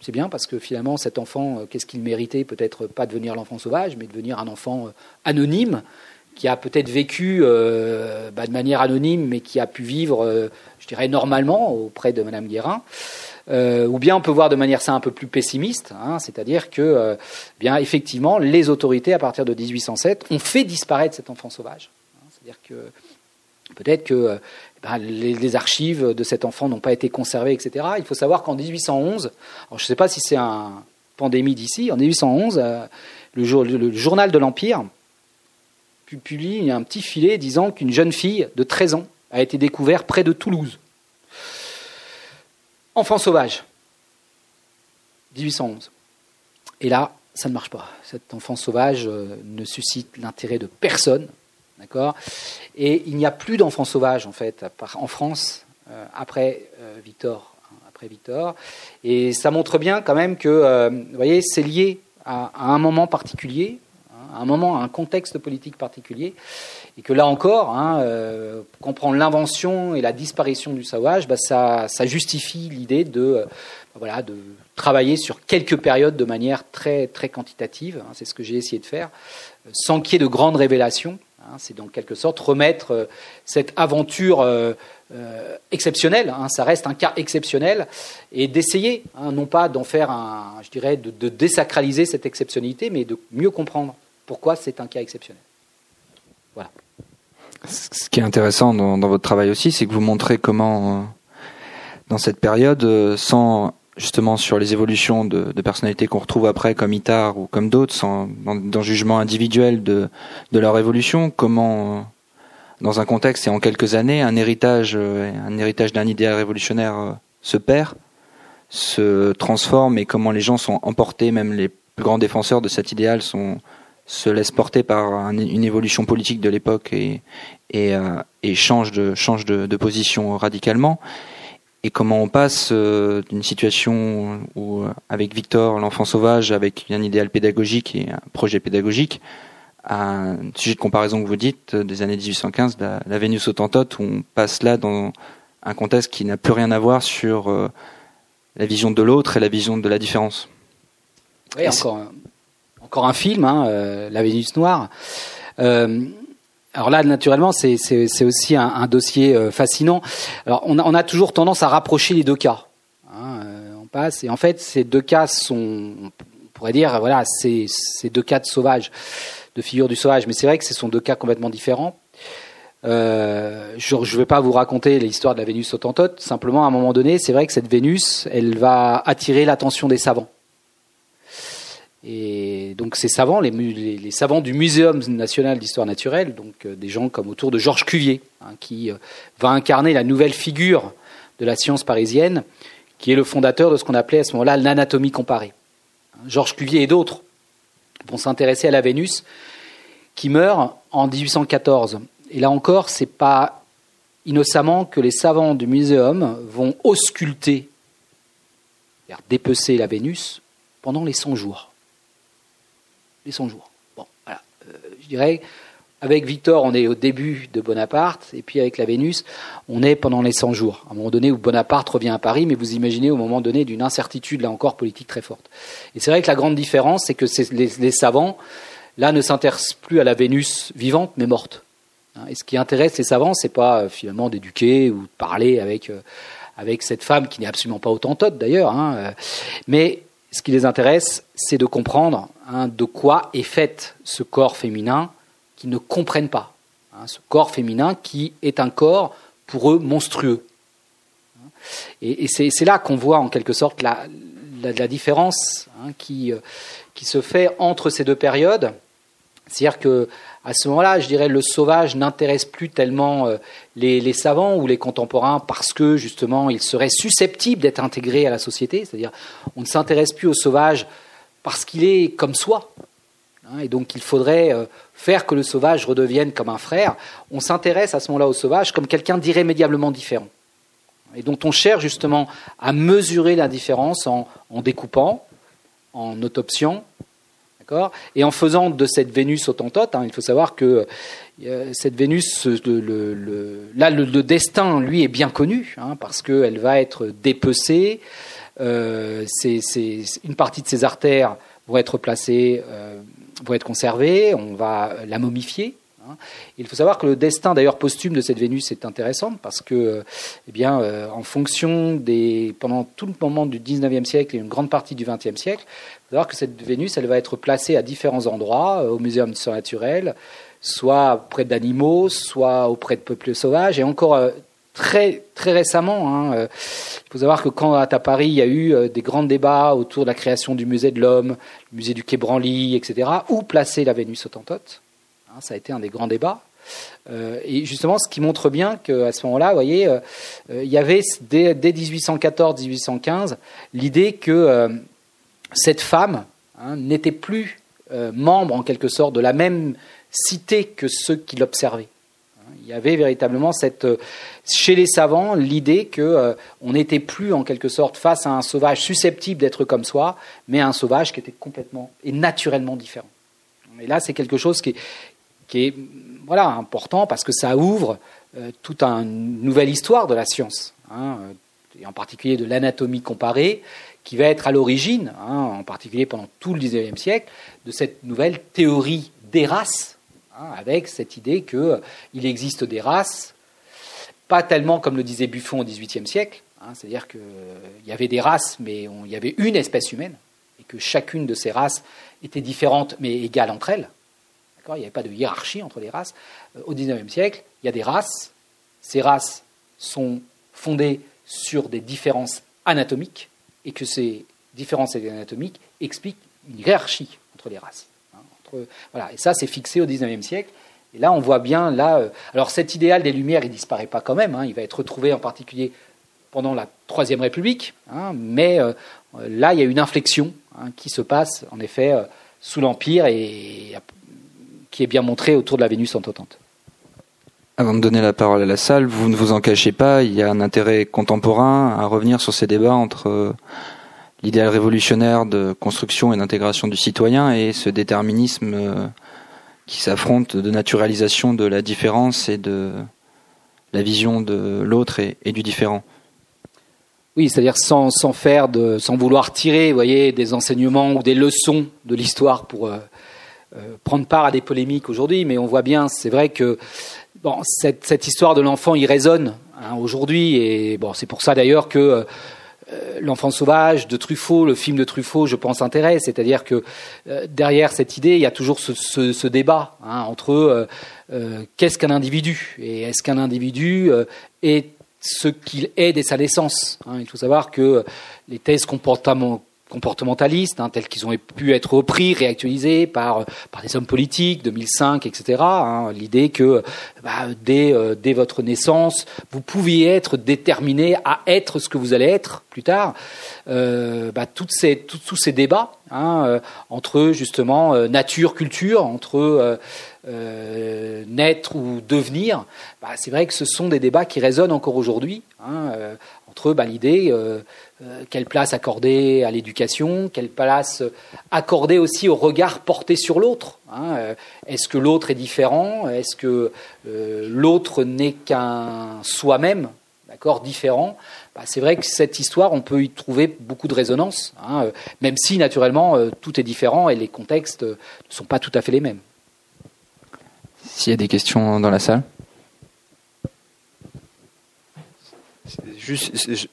C'est bien parce que finalement, cet enfant, euh, qu'est-ce qu'il méritait Peut-être pas devenir l'enfant sauvage, mais devenir un enfant euh, anonyme, qui a peut-être vécu euh, bah, de manière anonyme, mais qui a pu vivre, je dirais, normalement auprès de Madame Guérin. Ou bien on peut voir de manière ça un peu plus pessimiste, hein, c'est-à-dire que, bien effectivement, les autorités à partir de 1807 ont fait disparaître cet enfant sauvage. Hein, c'est-à-dire que peut-être que ben, les, archives de cet enfant n'ont pas été conservées, etc. Il faut savoir qu'en 1811, je ne sais pas si c'est un pandémie d'ici, en 1811, le, le journal de l'Empire publie un petit filet disant qu'une jeune fille de 13 ans a été découverte près de Toulouse. Enfant sauvage, 1811. Et là, ça ne marche pas. Cet enfant sauvage euh, ne suscite l'intérêt de personne, d'accord? Et il n'y a plus d'enfants sauvages en fait en France euh, après euh, Victor, hein, après Victor. Et ça montre bien quand même que, vous voyez, c'est lié à, un moment particulier, un moment, un contexte politique particulier, et que là encore, hein, euh, comprendre l'invention et la disparition du sauvage, bah, ça, justifie l'idée de, euh, voilà, de travailler sur quelques périodes de manière très, très quantitative. Hein, c'est ce que j'ai essayé de faire, euh, sans qu'il y ait de grandes révélations. Hein, c'est dans quelque sorte remettre cette aventure exceptionnelle, ça reste un cas exceptionnel, et d'essayer, non pas d'en faire un, je dirais, de désacraliser cette exceptionnalité, mais de mieux comprendre pourquoi c'est un cas exceptionnel. Voilà. Ce qui est intéressant dans, votre travail aussi, c'est que vous montrez comment, dans cette période, sans justement sur les évolutions de, personnalités qu'on retrouve après, comme Itar ou comme d'autres, sans dans, dans, jugement individuel de, de leur évolution, comment dans un contexte et en quelques années, un héritage, euh, un héritage d'un idéal révolutionnaire euh, se perd, se transforme et comment les gens sont emportés, même les plus grands défenseurs de cet idéal se laissent porter par une évolution politique de l'époque et, et, euh, et changent de, change de, position radicalement. Et comment on passe d'une situation où, avec Victor, l'enfant sauvage, avec un idéal pédagogique et un projet pédagogique, un sujet de comparaison que vous dites euh, des années 1815, la, Vénus autantote, où on passe là dans un contexte qui n'a plus rien à voir sur euh, la vision de l'autre et la vision de la différence. Oui, encore un, encore un film, hein, euh, La Vénus noire. Alors là, naturellement, c'est aussi un, dossier fascinant. Alors, on a, toujours tendance à rapprocher les deux cas. Hein, on passe, et en fait, ces deux cas sont, on pourrait dire, voilà, c'est deux cas de sauvages de figure du sauvage, mais c'est vrai que ce sont deux cas complètement différents. Euh, je ne vais pas vous raconter l'histoire de la Vénus autantote, simplement à un moment donné, c'est vrai que cette Vénus, elle va attirer l'attention des savants. Et donc ces savants, les, savants du Muséum national d'histoire naturelle, donc euh, des gens comme autour de Georges Cuvier, hein, qui euh, va incarner la nouvelle figure de la science parisienne, qui est le fondateur de ce qu'on appelait à ce moment-là l'anatomie comparée. Georges Cuvier et d'autres vont s'intéresser à la Vénus, qui meurt en 1814. Et là encore, c'est pas innocemment que les savants du muséum vont ausculter, dépecer la Vénus pendant les 100 jours. Les 100 jours. Bon, voilà. Euh, je dirais, avec Victor, on est au début de Bonaparte, et puis avec la Vénus, on est pendant les 100 jours. À un moment donné où Bonaparte revient à Paris, mais vous imaginez au moment donné d'une incertitude, là encore, politique très forte. Et c'est vrai que la grande différence, c'est que les, savants, là, ne s'intéressent plus à la Vénus vivante, mais morte. Hein, et ce qui intéresse les savants, c'est pas euh, finalement d'éduquer ou de parler avec, euh, avec cette femme qui n'est absolument pas autantote d'ailleurs, hein, mais ce qui les intéresse, c'est de comprendre hein, de quoi est fait ce corps féminin qui ne comprennent pas. Hein, ce corps féminin qui est un corps pour eux monstrueux. Et, c'est là qu'on voit en quelque sorte la, différence hein, qui, euh, qui se fait entre ces deux périodes. C'est-à-dire que à ce moment-là, je dirais, le sauvage n'intéresse plus tellement euh, les, les, savants ou les contemporains parce que justement, il serait susceptible d'être intégré à la société. C'est-à-dire, on ne s'intéresse plus au sauvage parce qu'il est comme soi. Hein, et donc, il faudrait euh, faire que le sauvage redevienne comme un frère, on s'intéresse à ce moment-là au sauvage comme quelqu'un d'irrémédiablement différent. Et dont on cherche justement à mesurer la différence en, en en autopsiant, et en faisant de cette Vénus autantote. Hein, il faut savoir que euh, cette Vénus, le, là, le, destin, lui, est bien connu, hein, parce qu'elle va être dépecée. Euh, une partie de ses artères vont être placées euh, vont être conservées, on va la momifier. Hein. Il faut savoir que le destin d'ailleurs posthume de cette Vénus est intéressant parce que, eh bien, euh, en fonction des, pendant tout le moment du 19e siècle et une grande partie du 20e siècle, il faut savoir que cette Vénus, elle va être placée à différents endroits, euh, au Muséum d'histoire naturelle, soit auprès d'animaux, soit auprès de peuples sauvages, et encore très, très récemment. Hein, euh, il faut savoir que quand à Paris, il y a eu euh, des grands débats autour de la création du musée de l'homme, le musée du Quai Branly, etc., où placer la Vénus autantote. Hein, ça a été un des grands débats. Euh, et justement, ce qui montre bien qu'à ce moment-là, vous voyez, il y avait dès, 1814-1815 l'idée que cette femme hein, n'était plus membre en quelque sorte de la même cité que ceux qui l'observaient. Il y avait véritablement cette, euh, chez les savants l'idée que euh, on n'était plus en quelque sorte face à un sauvage susceptible d'être comme soi, mais à un sauvage qui était complètement et naturellement différent. Et là, c'est quelque chose qui est, voilà important parce que ça ouvre euh, toute une nouvelle histoire de la science, hein, et en particulier de l'anatomie comparée, qui va être à l'origine, hein, en particulier pendant tout le XIXe siècle, de cette nouvelle théorie des races Avec cette idée qu'il euh, existe des races, pas tellement comme le disait Buffon au XVIIIe siècle, hein, c'est-à-dire qu'il y avait des races, mais il y avait une espèce humaine, et que chacune de ces races était différente mais égale entre elles. Il n'y avait pas de hiérarchie entre les races. au XIXe siècle, il y a des races. Ces races sont fondées sur des différences anatomiques et que ces différences anatomiques expliquent une hiérarchie entre les races. Hein, voilà. Et ça, c'est fixé au XIXe siècle. Et là, on voit bien, là, euh, alors cet idéal des Lumières, il disparaît pas quand même. Hein. il va être retrouvé en particulier pendant la Troisième République. Hein. mais euh, là, il y a une inflexion qui se passe, en effet, euh, sous l'Empire et qui est bien montrée autour de la Vénus entotante. Avant de donner la parole à la salle, vous ne vous en cachez pas, il y a un intérêt contemporain à revenir sur ces débats entre euh, l'idéal révolutionnaire de construction et d'intégration du citoyen et ce déterminisme euh, qui s'affronte de naturalisation de la différence et de la vision de l'autre et, du différent. Oui, c'est-à-dire sans, faire de, sans vouloir tirer, voyez, des enseignements ou des leçons de l'histoire pour euh, prendre part à des polémiques aujourd'hui, mais on voit bien, c'est vrai que bon, cette, histoire de l'enfant y résonne hein, aujourd'hui, et bon, c'est pour ça d'ailleurs que euh, L'enfant sauvage de Truffaut, le film de Truffaut, je pense, intéresse. C'est-à-dire que euh, derrière cette idée, il y a toujours ce, débat hein, entre euh, qu'est-ce qu'un individu et est-ce qu'un individu est ce qu'il est dès sa naissance. Hein. Il faut savoir que les thèses comportementales comportementalistes, hein, tels qu'ils ont pu être repris, réactualisés par, par des hommes politiques, 2005, etc. Hein, L'idée que bah, dès, euh, dès votre naissance, vous pouviez être déterminé à être ce que vous allez être plus tard. Euh, bah, toutes ces, tous ces débats hein, euh, entre justement euh, nature, culture, entre naître ou devenir, bah, c'est vrai que ce sont des débats qui résonnent encore aujourd'hui. Hein, entre bah, l'idée euh, quelle place accorder à l'éducation, quelle place accorder aussi au regard porté sur l'autre. Hein, euh, est-ce que l'autre est différent Est-ce que euh, l'autre n'est qu'un soi-même, d'accord, différent bah, C'est vrai que cette histoire, on peut y trouver beaucoup de résonance, hein, même si naturellement tout est différent et les contextes ne sont pas tout à fait les mêmes. S'il y a des questions dans la salle? Juste,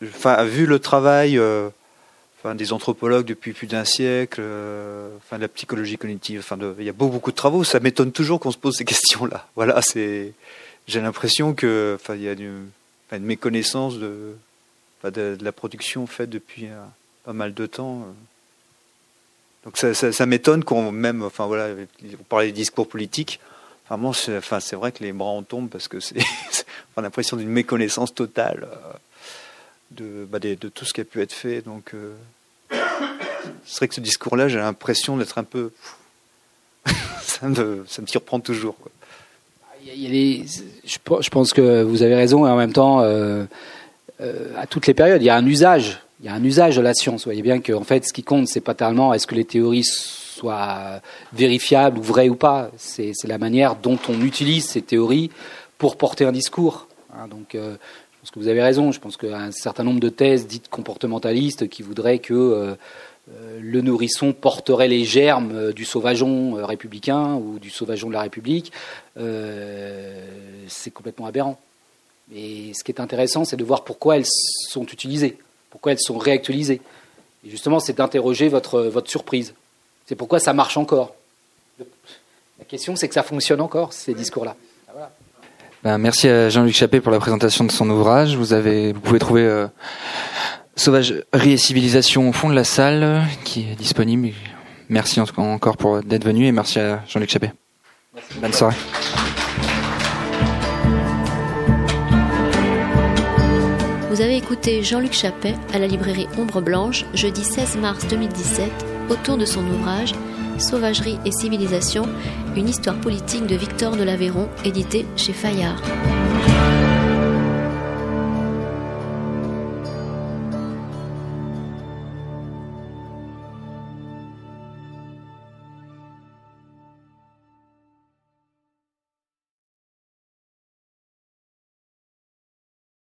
vu le travail euh, des anthropologues depuis plus d'un siècle, euh, de la psychologie cognitive, il y a beaucoup, de travaux, ça m'étonne toujours qu'on se pose ces questions-là. J'ai l'impression que, enfin, il y a une, méconnaissance de, la production faite depuis euh, pas mal de temps. Donc ça, m'étonne qu'on même, enfin voilà, on parlait des discours politiques. C'est, vrai que les bras en tombent parce que c'est, l'impression d'une méconnaissance totale de, bah, de, tout ce qui a pu être fait. Donc, euh, c'est vrai que ce discours-là, j'ai l'impression d'être un peu. ça, me, ça me surprend toujours. Je, pense que vous avez raison, et en même temps, euh, euh, à toutes les périodes, il y a un usage. Il y a un usage de la science. Vous voyez bien que, en fait, ce qui compte, c'est pas tellement est-ce que les théories soient vérifiables ou vraies ou pas. C'est la manière dont on utilise ces théories pour porter un discours. Hein, donc, pense que vous avez raison. Je pense qu'un certain nombre de thèses dites comportementalistes qui voudraient que euh, euh, le nourrisson porterait les germes euh, du sauvageon républicain ou du sauvageon de la République, c'est complètement aberrant. Mais ce qui est intéressant, c'est de voir pourquoi elles sont utilisées, pourquoi elles sont réactualisées. Et justement, c'est d'interroger votre, votre surprise. C'est pourquoi ça marche encore. La question, c'est que ça fonctionne encore, ces discours-là. Ben, merci à Jean-Luc Chappé pour la présentation de son ouvrage. Vous avez, vous pouvez trouver euh, Sauvagerie et civilisation au fond de la salle, qui est disponible. Merci encore pour d'être venu et merci à Jean-Luc Chappé. Bonne soirée. Vous avez écouté Jean-Luc Chappet à la librairie Ombre Blanche jeudi 16 mars 2017 autour de son ouvrage Sauvagerie et civilisation, une histoire politique de Victor de l'Aveyron, édité chez Fayard.